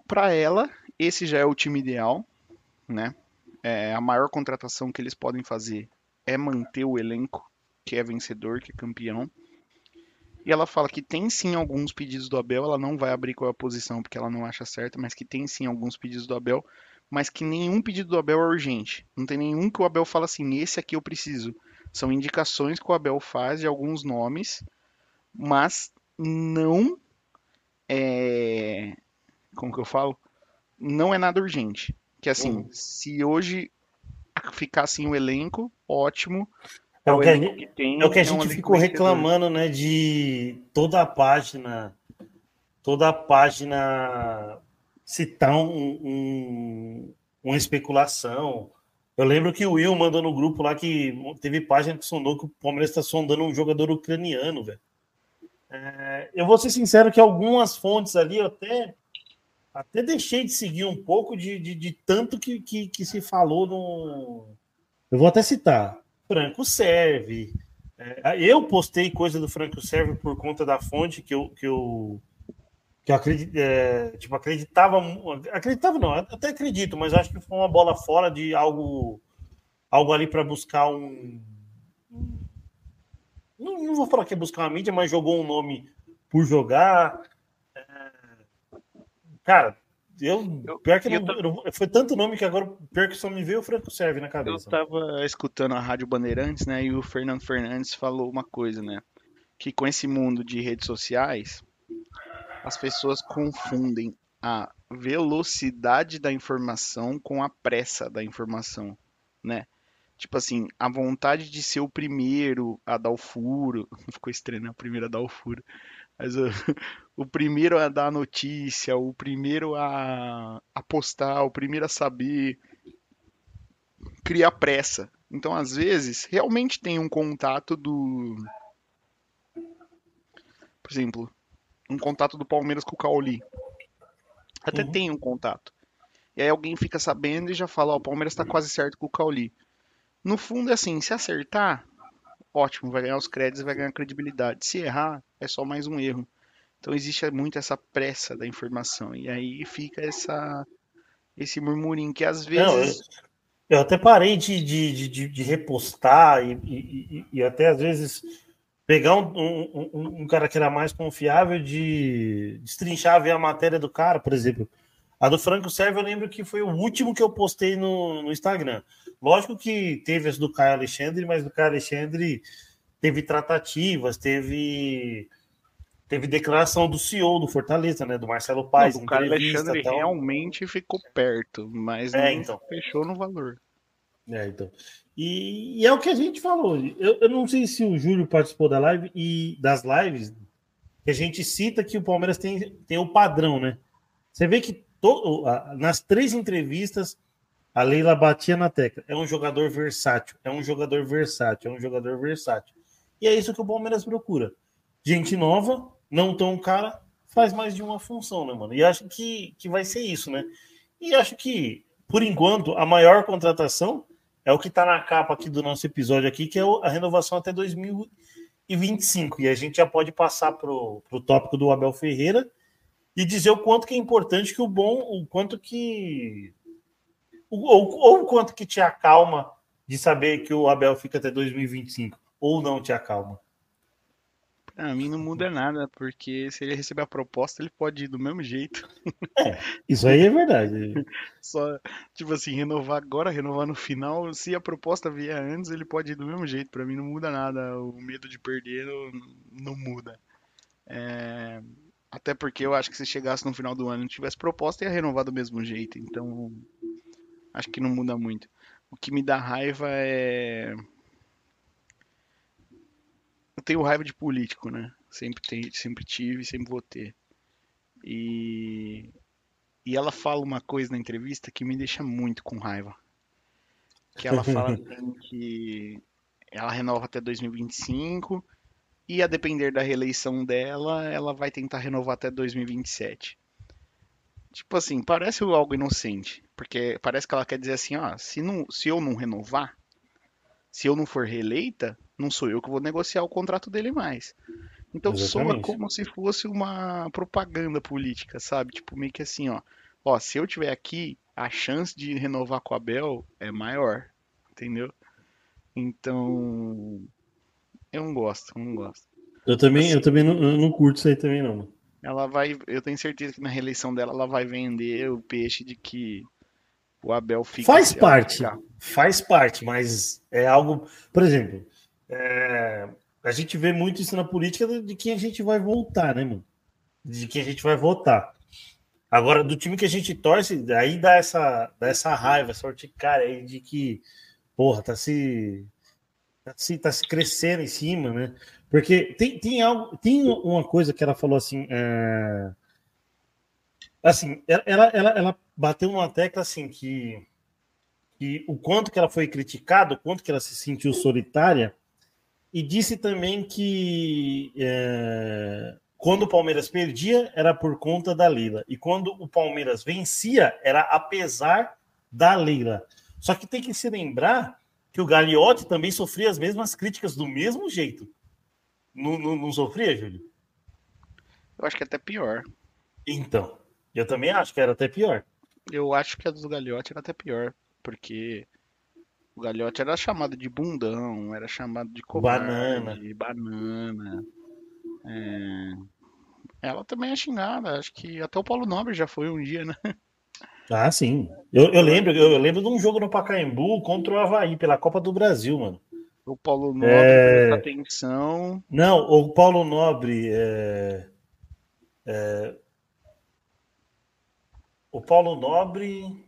para ela esse já é o time ideal, né? é, a maior contratação que eles podem fazer é manter o elenco, que é vencedor, que é campeão. E ela fala que tem sim alguns pedidos do Abel, ela não vai abrir qual é a posição porque ela não acha certa, mas que tem sim alguns pedidos do Abel, mas que nenhum pedido do Abel é urgente. Não tem nenhum que o Abel fala assim, esse aqui eu preciso. São indicações que o Abel faz de alguns nomes, mas não é. Como que eu falo? Não é nada urgente. Que assim, Uhum. se hoje ficar assim o elenco, ótimo. É o o que a elenco gente, que tem, é o que a um gente ficou reclamando, né? De toda a página, toda a página citar um, um- uma especulação. Eu lembro que o Will mandou no grupo lá que teve página que sondou que o Palmeiras está sondando um jogador ucraniano, velho. É, eu vou ser sincero que algumas fontes ali eu até, até deixei de seguir um pouco de, de, de tanto que, que, que se falou no. Eu vou até citar. Franco Serve. É, eu postei coisa do Franco Serve por conta da fonte que eu, que eu, que eu acredit, é, tipo, acreditava. Acreditava, não, até acredito, mas acho que foi uma bola fora de algo, algo ali para buscar um. Não, não vou falar que é buscar uma mídia, mas jogou um nome por jogar. Cara, eu. Eu- Pior que eu não, eu foi tanto nome que agora, pior que só me veio o Franco Serve na Eu cabeça. tava escutando a Rádio Bandeirantes, né? E o Fernando Fernandes falou uma coisa, né? Que com esse mundo de redes sociais, as pessoas confundem a velocidade da informação com a pressa da informação, né? Tipo assim, a vontade de ser o primeiro a dar o furo. Ficou estranho, né? O primeiro a dar o furo. Mas o primeiro a dar notícia, o primeiro a, a postar, o primeiro a saber cria pressa. Então, às vezes, realmente tem um contato do. Por exemplo, um contato do Palmeiras com o Cauli. Até Uhum. tem um contato. E aí alguém fica sabendo e já fala: Ó, o Palmeiras tá quase certo com o Cauli. No fundo, é assim: se acertar, ótimo, vai ganhar os créditos e vai ganhar credibilidade. Se errar, é só mais um erro. Então, existe muito essa pressa da informação. E aí fica essa. Esse murmurinho que às Não, eu, vezes. eu até parei de, de, de- de, repostar e, e, e- até às vezes pegar um, um, um- um cara que era mais confiável de destrinchar, ver a matéria do cara, por exemplo. A do Franco Serve eu lembro que foi o último que eu postei no, no Instagram. Lógico que teve as do Caio Alexandre, mas do Caio Alexandre teve tratativas, teve teve declaração do CEO do Fortaleza, né, do Marcelo Paes, Não, o cara Alexandre tal. realmente ficou perto, mas É, não então. fechou no valor. É, então. E, e é o que a gente falou. Eu, eu não sei se o Júlio participou da live e das lives que a gente cita que o Palmeiras tem, tem o padrão, né? Você vê que to- nas três entrevistas a Leila batia na tecla. É um jogador versátil, é um jogador versátil, é um jogador versátil. E é isso que o Palmeiras procura. Gente nova, não tão cara, faz mais de uma função, né, mano? E acho que, que vai ser isso, né? E acho que, por enquanto, a maior contratação é o que está na capa aqui do nosso episódio aqui, que é a renovação até 2025. E a gente já pode passar para o tópico do Abel Ferreira e dizer o quanto que é importante que o bom, o quanto que. Ou, ou o quanto que te acalma de saber que o Abel fica até 2025, ou não te acalma. Pra mim não muda nada, porque se ele receber a proposta, ele pode ir do mesmo jeito. Isso aí é verdade. Só, tipo assim, renovar agora, renovar no final. Se a proposta vier antes, ele pode ir do mesmo jeito. Pra mim não muda nada. O medo de perder não, não muda. É, Até porque eu acho que se chegasse no final do ano e não tivesse proposta, ia renovar do mesmo jeito. Então, acho que não muda muito. O que me dá raiva é. Eu tenho raiva de político, né? Sempre, tem, sempre tive, sempre vou ter. E e ela fala uma coisa na entrevista que me deixa muito com raiva. Que ela fala que ela renova até 2025 e a depender da reeleição dela, ela vai tentar renovar até 2027. Tipo assim, parece algo inocente, porque parece que ela quer dizer assim, ó, se não, se eu não renovar, se eu não for reeleita, não sou eu que vou negociar o contrato dele mais. Então soa Exatamente. como se fosse uma propaganda política, sabe? Tipo, meio que assim, ó. Ó, se eu tiver aqui, a chance de renovar com o Abel é maior, entendeu? Então, eu não gosto, eu não gosto. Eu também, eu também não, eu não curto isso aí também, não. Ela vai, eu tenho certeza que na reeleição dela ela vai vender o peixe de que o Abel fica. Faz parte, faz parte, mas é algo. Por exemplo, é, a gente vê muito isso na política de, quem a gente vai voltar, né, mano? De quem a gente vai votar. Agora, do time que a gente torce, aí dá essa, dá essa raiva, essa urticária aí de que, porra, tá se, tá se, tá se crescendo em cima, né? Porque tem, tem algo, tem uma coisa que ela falou assim, é, assim, ela, ela, ela, ela bateu numa tecla assim que, que o quanto que ela foi criticada, o quanto que ela se sentiu solitária, e disse também que é, quando o Palmeiras perdia era por conta da Leila, e quando o Palmeiras vencia era apesar da Leila. Só que tem que se lembrar que o Gagliotti também sofria as mesmas críticas do mesmo jeito. Não, não, não sofria, Júlio? Eu acho que é até pior. Então, eu também acho que era até pior. Eu acho que a do Gagliotti era até pior, porque o Gagliotti era chamado de bundão, era chamado de Banana. covarde, banana. É, Ela também é xingada, acho que até o Paulo Nobre já foi um dia, né? Ah, sim. Eu, eu lembro, eu lembro de um jogo no Pacaembu contra o Havaí pela Copa do Brasil, mano. O Paulo Nobre É. atenção. Não, o Paulo Nobre. é, é, o Paulo Nobre.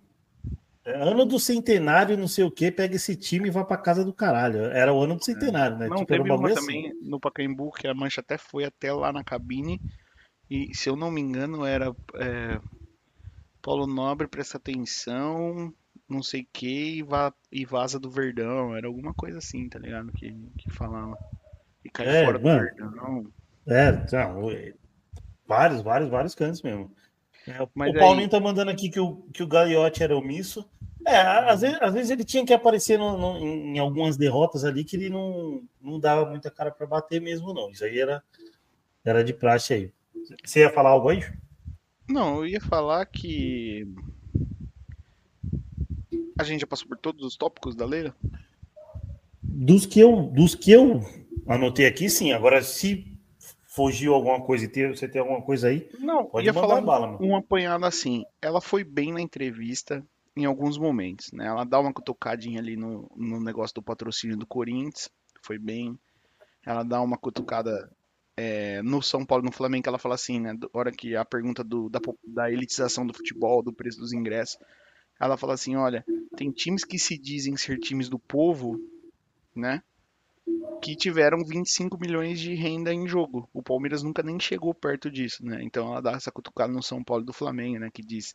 É, ano do centenário, não sei o que, pega esse time e vai pra casa do caralho. Era o ano do centenário, né? Não, Tipo, era teve uma assim. também no Pacaembu que a mancha até foi até lá na cabine. E se eu não me engano, era é, Paulo Nobre presta atenção, não sei o que, e, va- e vaza do Verdão. Era alguma coisa assim, tá ligado? Que, que falava. E cai É, fora do mano. Verdão. É, é, vários, vários, vários cantos mesmo. É, Mas o Paulinho aí- tá mandando aqui que o, que o Gagliotti era omisso. É, às vezes, às vezes ele tinha que aparecer no- no- em, algumas derrotas ali que ele não, não dava muita cara para bater mesmo, não. Isso aí era, era de praxe aí. Você ia falar algo aí? Não, eu ia falar que. A gente já passou por todos os tópicos da Leila? Dos que eu, dos que eu anotei aqui, sim. Agora, se fugiu alguma coisa e tem- você tem alguma coisa aí, Não, pode ia falar bala, mano. um apanhado assim. Ela foi bem na entrevista em alguns momentos, né? Ela dá uma cutucadinha ali no, no negócio do patrocínio do Corinthians, foi bem. Ela dá uma cutucada é, no São Paulo, no Flamengo, ela fala assim, né? Hora que a pergunta do, da, da elitização do futebol, do preço dos ingressos, ela fala assim, olha, tem times que se dizem ser times do povo, né? Que tiveram 25 milhões de renda em jogo. O Palmeiras nunca nem chegou perto disso, né? Então ela dá essa cutucada no São Paulo do Flamengo, né? Que diz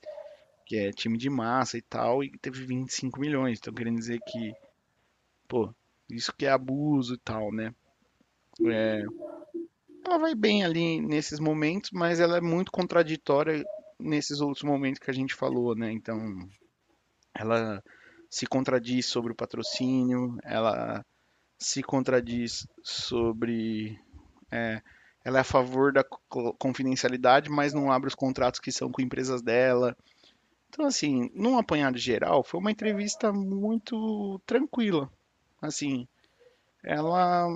que é time de massa e tal, e teve 25 milhões. Então querendo dizer que, pô, isso que é abuso e tal, né? É, ela vai bem ali nesses momentos, mas ela é muito contraditória nesses outros momentos que a gente falou, né? Então, ela se contradiz sobre o patrocínio, ela se contradiz sobre. é, ela é a favor da co- confidencialidade, mas não abre os contratos que são com empresas dela. Então, assim, num apanhado geral, foi uma entrevista muito tranquila. Assim, ela.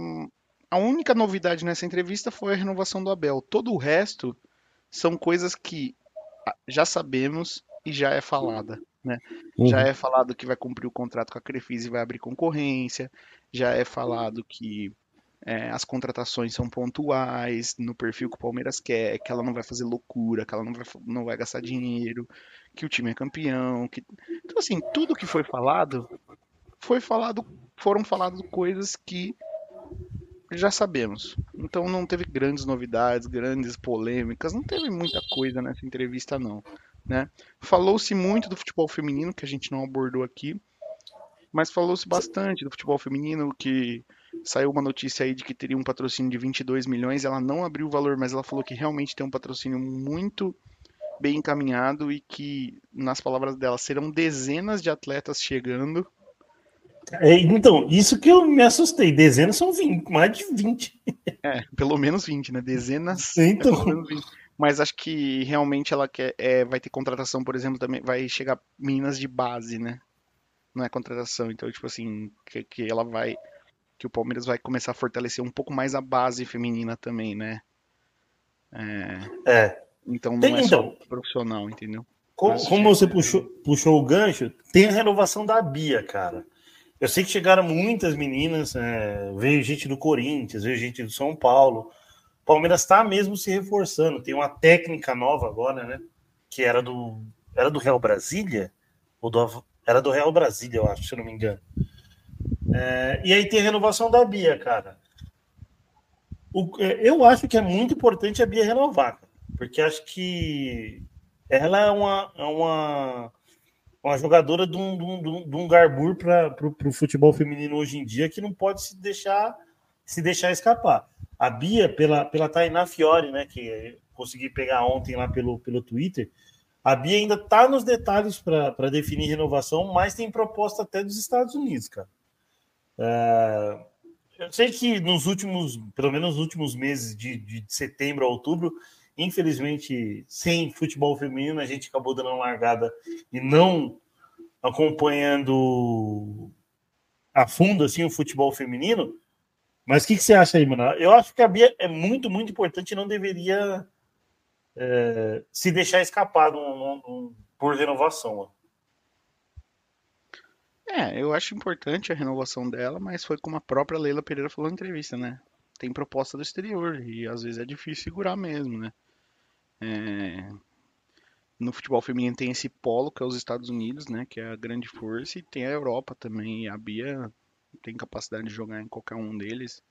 A única novidade nessa entrevista foi a renovação do Abel. Todo o resto são coisas que já sabemos e já é falada. Né? Já é falado que vai cumprir o contrato com a Crefisa e vai abrir concorrência. Já é falado que é, as contratações são pontuais, no perfil que o Palmeiras quer, que ela não vai fazer loucura, que ela não vai, não vai gastar dinheiro, que o time é campeão. Que... Então, assim, tudo que foi falado, foi falado, foram faladas coisas que já sabemos. Então não teve grandes novidades, grandes polêmicas, não teve muita coisa nessa entrevista não, né? Falou-se muito do futebol feminino que a gente não abordou aqui, mas falou-se bastante do futebol feminino que saiu uma notícia aí de que teria um patrocínio de 22 milhões, ela não abriu o valor, mas ela falou que realmente tem um patrocínio muito bem encaminhado e que, nas palavras dela, serão dezenas de atletas chegando É, então, isso que eu me assustei. Dezenas são 20, mais de 20. É, pelo menos 20, né? Dezenas. Então. é pelo menos 20. Mas acho que realmente ela quer, é, vai ter contratação, por exemplo, também vai chegar meninas de base, né? Não é contratação, então tipo assim, que, que ela vai que o Palmeiras vai começar a fortalecer um pouco mais a base feminina também, né? É. é. Então não tem, é então, profissional, entendeu? Como, como você puxou, puxou o gancho, tem a renovação da Bia, cara. Eu sei que chegaram muitas meninas, é, veio gente do Corinthians, veio gente do São Paulo. Palmeiras está mesmo se reforçando. Tem uma técnica nova agora, né? Que era do era do Real Brasília, ou do, era do Real Brasília, eu acho, se não me engano. É, e aí tem a renovação da Bia, cara. O, é, eu acho que é muito importante a Bia renovar, porque acho que ela é uma, é uma, uma jogadora de um, de um, de um garbur para o futebol feminino hoje em dia que não pode se deixar se deixar escapar. A Bia, pela, pela Tainá Fiore, né, que consegui pegar ontem lá pelo, pelo Twitter, a Bia ainda está nos detalhes para definir renovação, mas tem proposta até dos Estados Unidos, cara. É, eu sei que nos últimos, pelo menos nos últimos meses de, de setembro a outubro, infelizmente, sem futebol feminino, a gente acabou dando uma largada e não acompanhando a fundo assim o futebol feminino. Mas o que, que, você acha aí, mano? Eu acho que a Bia é muito, muito importante e não deveria é, se deixar escapar por renovação. Mano. É, eu acho importante a renovação dela, mas foi como a própria Leila Pereira falou na entrevista, né? Tem proposta do exterior e às vezes é difícil segurar mesmo, né? É... No futebol feminino tem esse polo que é os Estados Unidos, né? Que é a grande força, e tem a Europa também. E a Bia tem capacidade de jogar em qualquer um deles.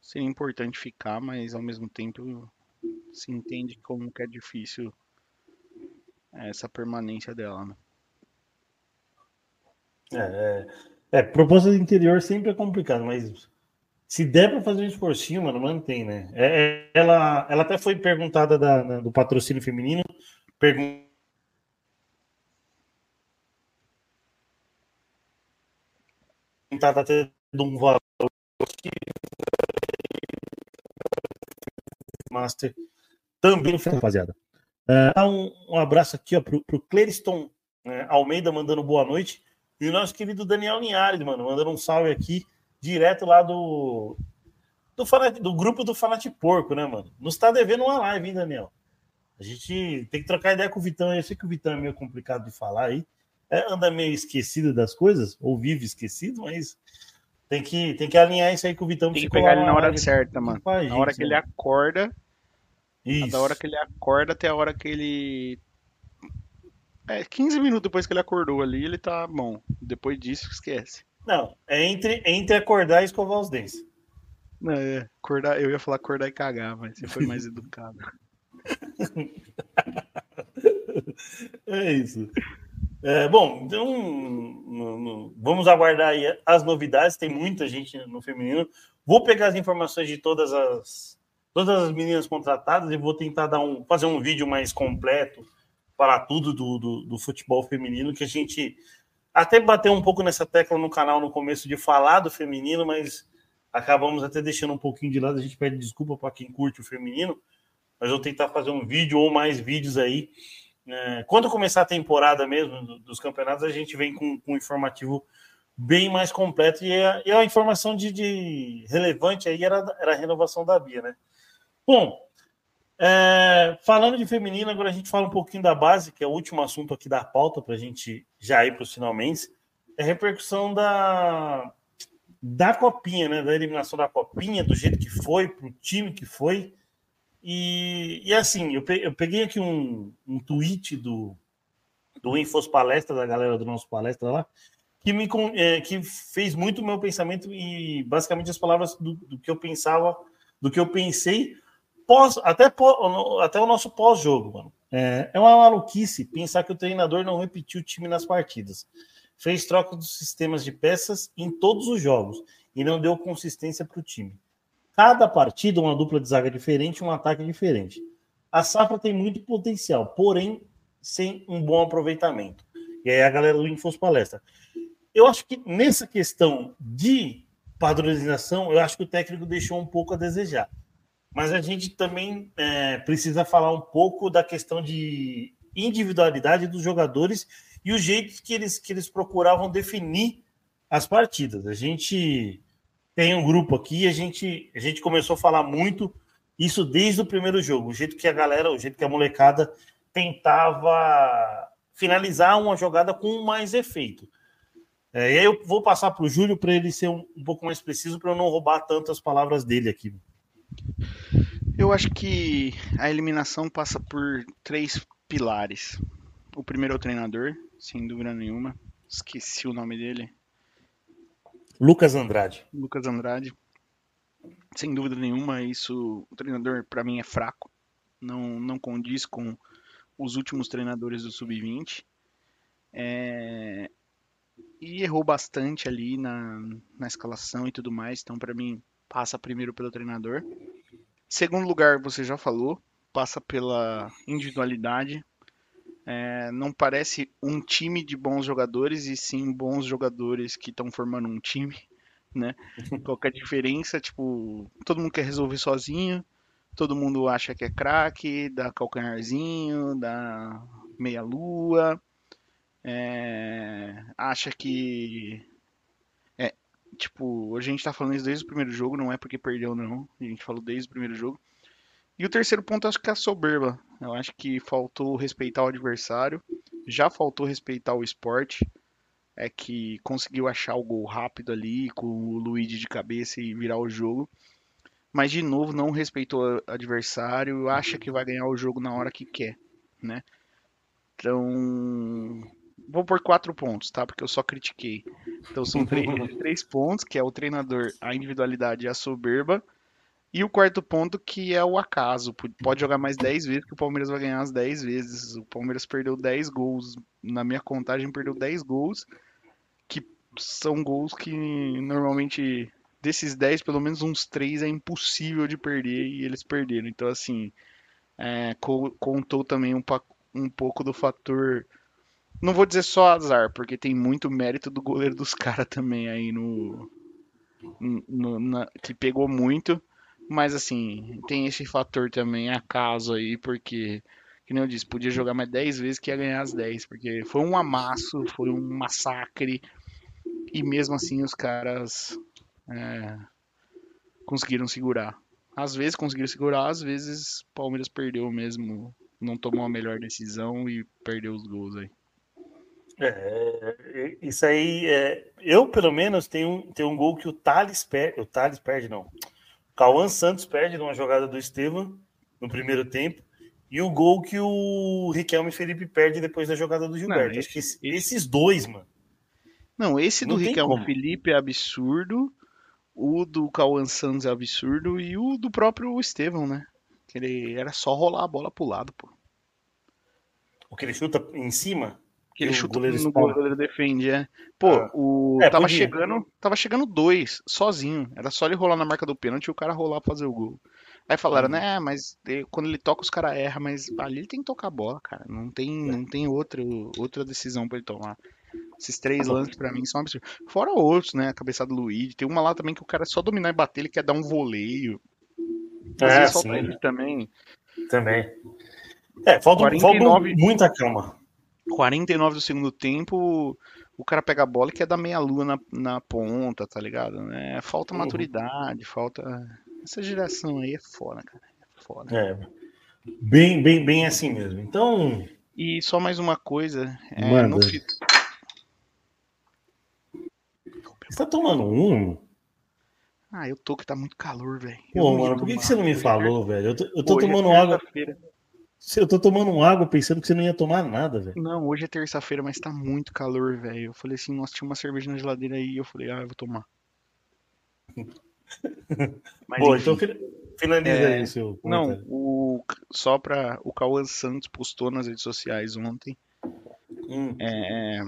Seria importante ficar, mas ao mesmo tempo se entende como que é difícil essa permanência dela, né? É, é, é, proposta do interior sempre é complicado, mas se der para fazer um esforcinho, mano, mantém, né? É, é, ela, ela até foi perguntada da, do patrocínio feminino, perguntada até de um valor Master também, rapaziada. Uh, um, um abraço aqui ó, pro, pro Cleriston né, Almeida mandando boa noite. E o nosso querido Daniel Linhares, mano, mandando um salve aqui, direto lá do. Do, fanat, do grupo do Fanati Porco, né, mano? Nos tá devendo uma live, hein, Daniel? A gente tem que trocar ideia com o Vitão. Eu sei que o Vitão é meio complicado de falar aí. É, anda meio esquecido das coisas, ou vive esquecido, mas tem que, tem que alinhar isso aí com o Vitão. Tem que pegar ele na hora certa, mano. Na hora que ele acorda. Isso. Da hora que ele acorda até a hora que ele é, 15 minutos depois que ele acordou ali, ele tá bom. Depois disso, esquece. Não, é entre, entre acordar e escovar os dentes. É, acordar, eu ia falar acordar e cagar, mas você foi mais educado. é isso. É, bom, então vamos aguardar aí as novidades. Tem muita gente no feminino. Vou pegar as informações de todas as todas as meninas contratadas e vou tentar dar um, fazer um vídeo mais completo falar tudo do, do, do, futebol feminino, que a gente até bateu um pouco nessa tecla no canal no começo de falar do feminino, mas acabamos até deixando um pouquinho de lado. A gente pede desculpa para quem curte o feminino, mas vou tentar fazer um vídeo ou mais vídeos aí. É, quando começar a temporada mesmo dos campeonatos, a gente vem com, com um informativo bem mais completo e a, e a informação de, de, relevante aí era, era a renovação da Bia, né? Bom, é, falando de feminino, agora a gente fala um pouquinho da base, que é o último assunto aqui da pauta, para a gente já ir para os finalmente. É a repercussão da, da copinha, né? Da eliminação da copinha, do jeito que foi, para o time que foi. E, e assim, eu peguei aqui um, um tweet do, do Infos Palestra, da galera do nosso palestra lá, que me é, que fez muito o meu pensamento e basicamente as palavras do, do que eu pensava, do que eu pensei pós, até, até o nosso pós-jogo, mano. É, é uma maluquice pensar que o treinador não repetiu o time nas partidas. Fez troca dos sistemas de peças em todos os jogos e não deu consistência para o time. Cada partida, uma dupla de zaga diferente, um ataque diferente. A safra tem muito potencial, porém sem um bom aproveitamento. E aí a galera do Infos Palestra. Eu acho que nessa questão de padronização, eu acho que o técnico deixou um pouco a desejar. mas a gente também é, precisa falar um pouco da questão de individualidade dos jogadores e o jeito que eles, que eles procuravam definir as partidas. A gente tem um grupo aqui, a gente, a gente começou a falar muito isso desde o primeiro jogo, o jeito que a galera, o jeito que a molecada tentava finalizar uma jogada com mais efeito. É, e aí eu vou passar para o Júlio para ele ser um, um, pouco mais preciso, para eu não roubar tantas palavras dele aqui. Eu acho que a eliminação passa por três pilares. O primeiro é o treinador, sem dúvida nenhuma. Esqueci o nome dele. Lucas Andrade. Lucas Andrade. Sem dúvida nenhuma, isso o treinador para mim é fraco. Não não condiz com os últimos treinadores do sub-20. É... E errou bastante ali na, na escalação e tudo mais. Então, para mim, passa primeiro pelo treinador. Segundo lugar, você já falou, passa pela individualidade. É, não parece um time de bons jogadores, e sim bons jogadores que estão formando um time, né? Qual é diferença? Tipo, todo mundo quer resolver sozinho, todo mundo acha que é craque, dá calcanharzinho, dá meia-lua, é, acha que. É, tipo, a gente tá falando isso desde o primeiro jogo, não é porque perdeu, não. A gente falou desde o primeiro jogo. E o terceiro ponto, acho que é a soberba. Eu acho que faltou respeitar o adversário, já faltou respeitar o esporte. É que conseguiu achar o gol rápido ali com o Luigi de cabeça e virar o jogo. Mas de novo não respeitou o adversário, acha que vai ganhar o jogo na hora que quer, né? Então, vou por quatro pontos, tá? Porque eu só critiquei. Então são três, três pontos, que é o treinador, a individualidade e a soberba. E o quarto ponto, que é o acaso. Pode jogar mais 10 vezes, que o Palmeiras vai ganhar as 10 vezes. O Palmeiras perdeu 10 gols. Na minha contagem, perdeu 10 gols. Que são gols que normalmente, desses 10, pelo menos uns 3 é impossível de perder. E eles perderam. Então, assim, é, contou também um, um pouco do fator. Não vou dizer só azar, porque tem muito mérito do goleiro dos caras também aí no. no na, que pegou muito. Mas assim, tem esse fator também, acaso aí, porque, que nem eu disse, podia jogar mais 10 vezes que ia ganhar as 10, porque foi um amasso, foi um massacre, e mesmo assim os caras é, conseguiram segurar. Às vezes conseguiram segurar, às vezes o Palmeiras perdeu mesmo, não tomou a melhor decisão e perdeu os gols aí. É, isso aí, é, eu pelo menos tenho, tenho um gol que o Thales perde, o Thales perde não, Cauã Santos perde numa jogada do Estevam no primeiro tempo. E o gol que o Riquelme Felipe perde depois da jogada do Gilberto. Não, esse, Acho que esses dois, mano. Não, esse do Riquelme Felipe é absurdo. O do Cauã Santos é absurdo. E o do próprio Estevão, né? Que ele era só rolar a bola pro lado, pô. O que ele chuta em cima? Que ele chuta goleiro no gol, o goleiro defende, é. Pô, ah. o é, tava chegando, tava chegando dois, sozinho. Era só ele rolar na marca do pênalti e o cara rolar pra fazer o gol. Aí falaram, hum. né, mas quando ele toca os caras erram, mas ali ele tem que tocar a bola, cara. Não tem, é. não tem outra, outra decisão para ele tomar. Esses três lances para mim são absurdos. Fora outros, né, a cabeçada do Luigi. Tem uma lá também que o cara é só dominar e bater, ele quer dar um voleio. É, sim. também. Também. É, falta, 49... falta muita calma. 49 do segundo tempo, o cara pega a bola e quer dar meia lua na, na ponta, tá ligado? É, falta uhum. maturidade, falta. Essa geração aí é foda, cara. É foda. É. Bem, bem, bem assim mesmo. Então. E só mais uma coisa. É, no... Você tá tomando um? Ah, eu tô que tá muito calor, velho. Pô, mano, por que, que você não me falou, velho? Eu tô, eu tô tomando é água. Eu tô tomando água pensando que você não ia tomar nada, velho. Não, hoje é terça-feira, mas tá muito calor, velho. Eu falei assim, nossa, tinha uma cerveja na geladeira aí. Eu falei, ah, eu vou tomar. mas, Bom, então finaliza é... aí seu Não, o... só pra... O Cauã Santos postou nas redes sociais ontem hum. é...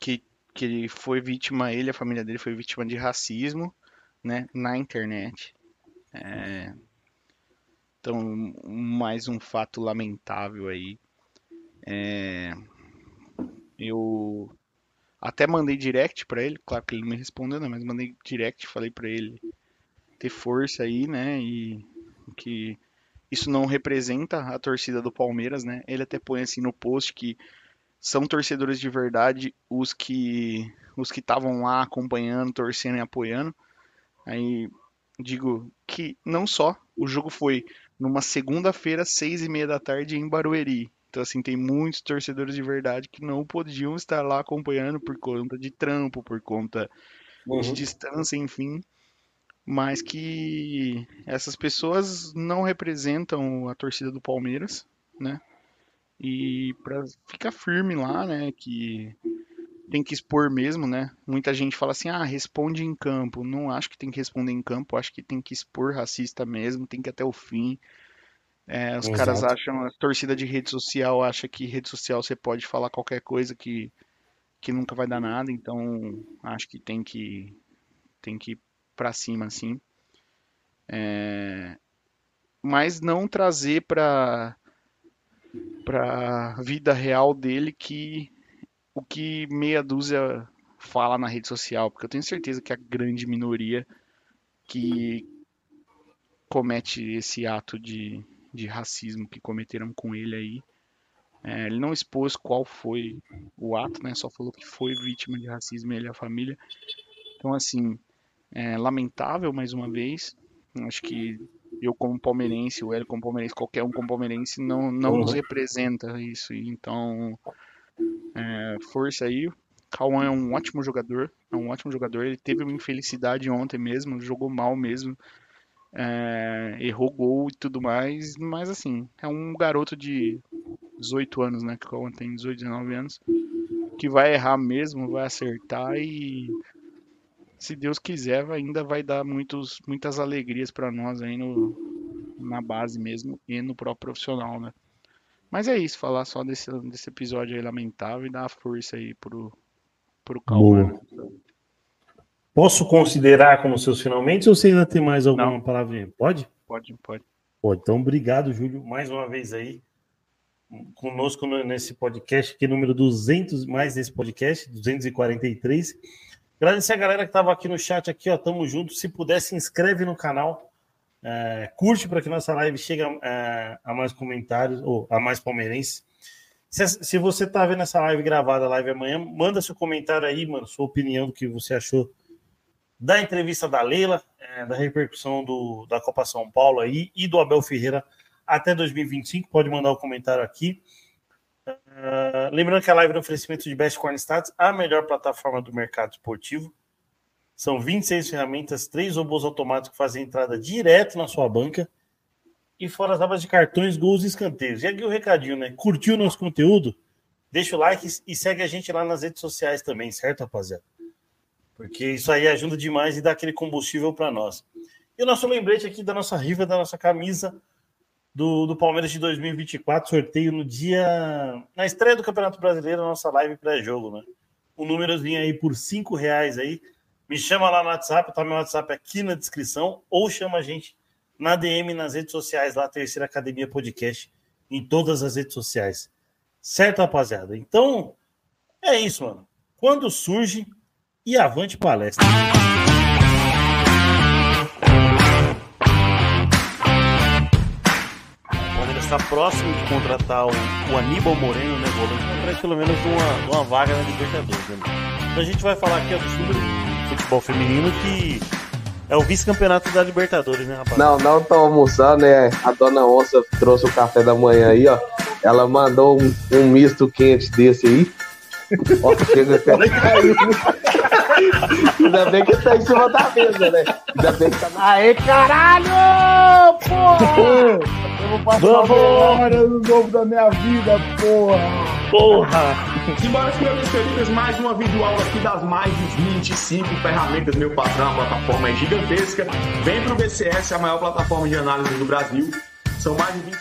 que, que ele foi vítima, ele a família dele foi vítima de racismo, né, na internet. É... Então, mais um fato lamentável aí. É... Eu até mandei direct para ele, claro que ele não me respondeu, né? Mas mandei direct, falei para ele ter força aí, né? E que isso não representa a torcida do Palmeiras, né? Ele até põe assim no post que são torcedores de verdade os que os que estavam lá acompanhando, torcendo e apoiando. Aí digo que não só o jogo foi numa segunda-feira, seis e meia da tarde em Barueri. Então, assim, tem muitos torcedores de verdade que não podiam estar lá acompanhando por conta de trampo, por conta uhum. de distância, enfim. Mas que essas pessoas não representam a torcida do Palmeiras, né? E para ficar firme lá, né? Que tem que expor mesmo, né? Muita gente fala assim, ah, responde em campo. Não acho que tem que responder em campo, acho que tem que expor racista mesmo, tem que ir até o fim. É, os Exato. caras acham, a torcida de rede social acha que rede social você pode falar qualquer coisa que, que nunca vai dar nada, então acho que tem que tem que ir pra cima, assim. É, mas não trazer pra, pra vida real dele que o que meia dúzia fala na rede social, porque eu tenho certeza que a grande minoria que comete esse ato de, de racismo que cometeram com ele aí. É, ele não expôs qual foi o ato, né? Só falou que foi vítima de racismo ele e a família. Então, assim, é lamentável mais uma vez. Acho que eu como palmeirense, o Hélio como palmeirense, qualquer um como palmeirense não, não uhum. nos representa isso. Então, é, força aí. Cauã é um ótimo jogador, é um ótimo jogador. Ele teve uma infelicidade ontem mesmo, jogou mal mesmo é, errou gol e tudo mais, mas assim, é um garoto de 18 anos, né? Que tem 18, 19 anos, que vai errar mesmo, vai acertar e se Deus quiser, ainda vai dar muitos, muitas alegrias para nós aí no, na base mesmo e no próprio profissional, né? Mas é isso, falar só desse, desse episódio aí lamentável e dar força aí pro, pro. Né? Posso considerar como seus finalmente ou você ainda tem mais alguma Não. palavrinha? Pode? Pode, pode. Pode. Então, obrigado, Júlio, mais uma vez aí conosco nesse podcast, que número 200, mais nesse podcast, 243. Agradecer a galera que estava aqui no chat, aqui, ó, tamo junto. Se puder, se inscreve no canal, é, curte para que nossa live chegue a, é, a, mais comentários, ou a mais palmeirenses. Se, se você está vendo essa live gravada, live amanhã, manda seu comentário aí, mano, sua opinião do que você achou da entrevista da Leila, é, da repercussão do, da Copa São Paulo aí e do Abel Ferreira até 2025. Pode mandar o um comentário aqui. Uh, lembrando que a live é um oferecimento de Best Corn Stats, a melhor plataforma do mercado esportivo. São 26 ferramentas, três robôs automáticos que fazem entrada direto na sua banca. E fora as abas de cartões, gols e escanteios. E aqui o recadinho, né? Curtiu o nosso conteúdo? Deixa o like e segue a gente lá nas redes sociais também, certo, rapaziada? porque isso aí ajuda demais e dá aquele combustível para nós. E o nosso lembrete aqui da nossa rifa, da nossa camisa do, do Palmeiras de 2024, sorteio no dia. na estreia do Campeonato Brasileiro, nossa live pré-jogo, né? O númerozinho aí por cinco reais aí. Me chama lá no WhatsApp, tá meu WhatsApp aqui na descrição, ou chama a gente na DM nas redes sociais, lá, Terceira Academia Podcast, em todas as redes sociais. Certo, rapaziada? Então, é isso, mano. Quando surge e avante palestra. Está próximo de contratar o, o Aníbal Moreno, né, volante, pelo menos uma, uma vaga na Libertadores. Né? Então a gente vai falar aqui do futebol feminino que é o vice-campeonato da Libertadores, né, rapaz? Não, não tô almoçando, né? A dona Onça trouxe o café da manhã aí, ó. Ela mandou um, um misto quente desse aí. Ó, chega até caiu. Ainda bem que tá em cima da mesa, né? Ainda bem que tá. Aê, caralho! Porra! Eu vou passar Vamos. no novo da minha vida, porra! Porra! Simbora, meus queridos, mais uma videoaula aqui das mais de 25 ferramentas, meu patrão. A plataforma é gigantesca. Vem pro BCS, a maior plataforma de análise do Brasil. São mais de 20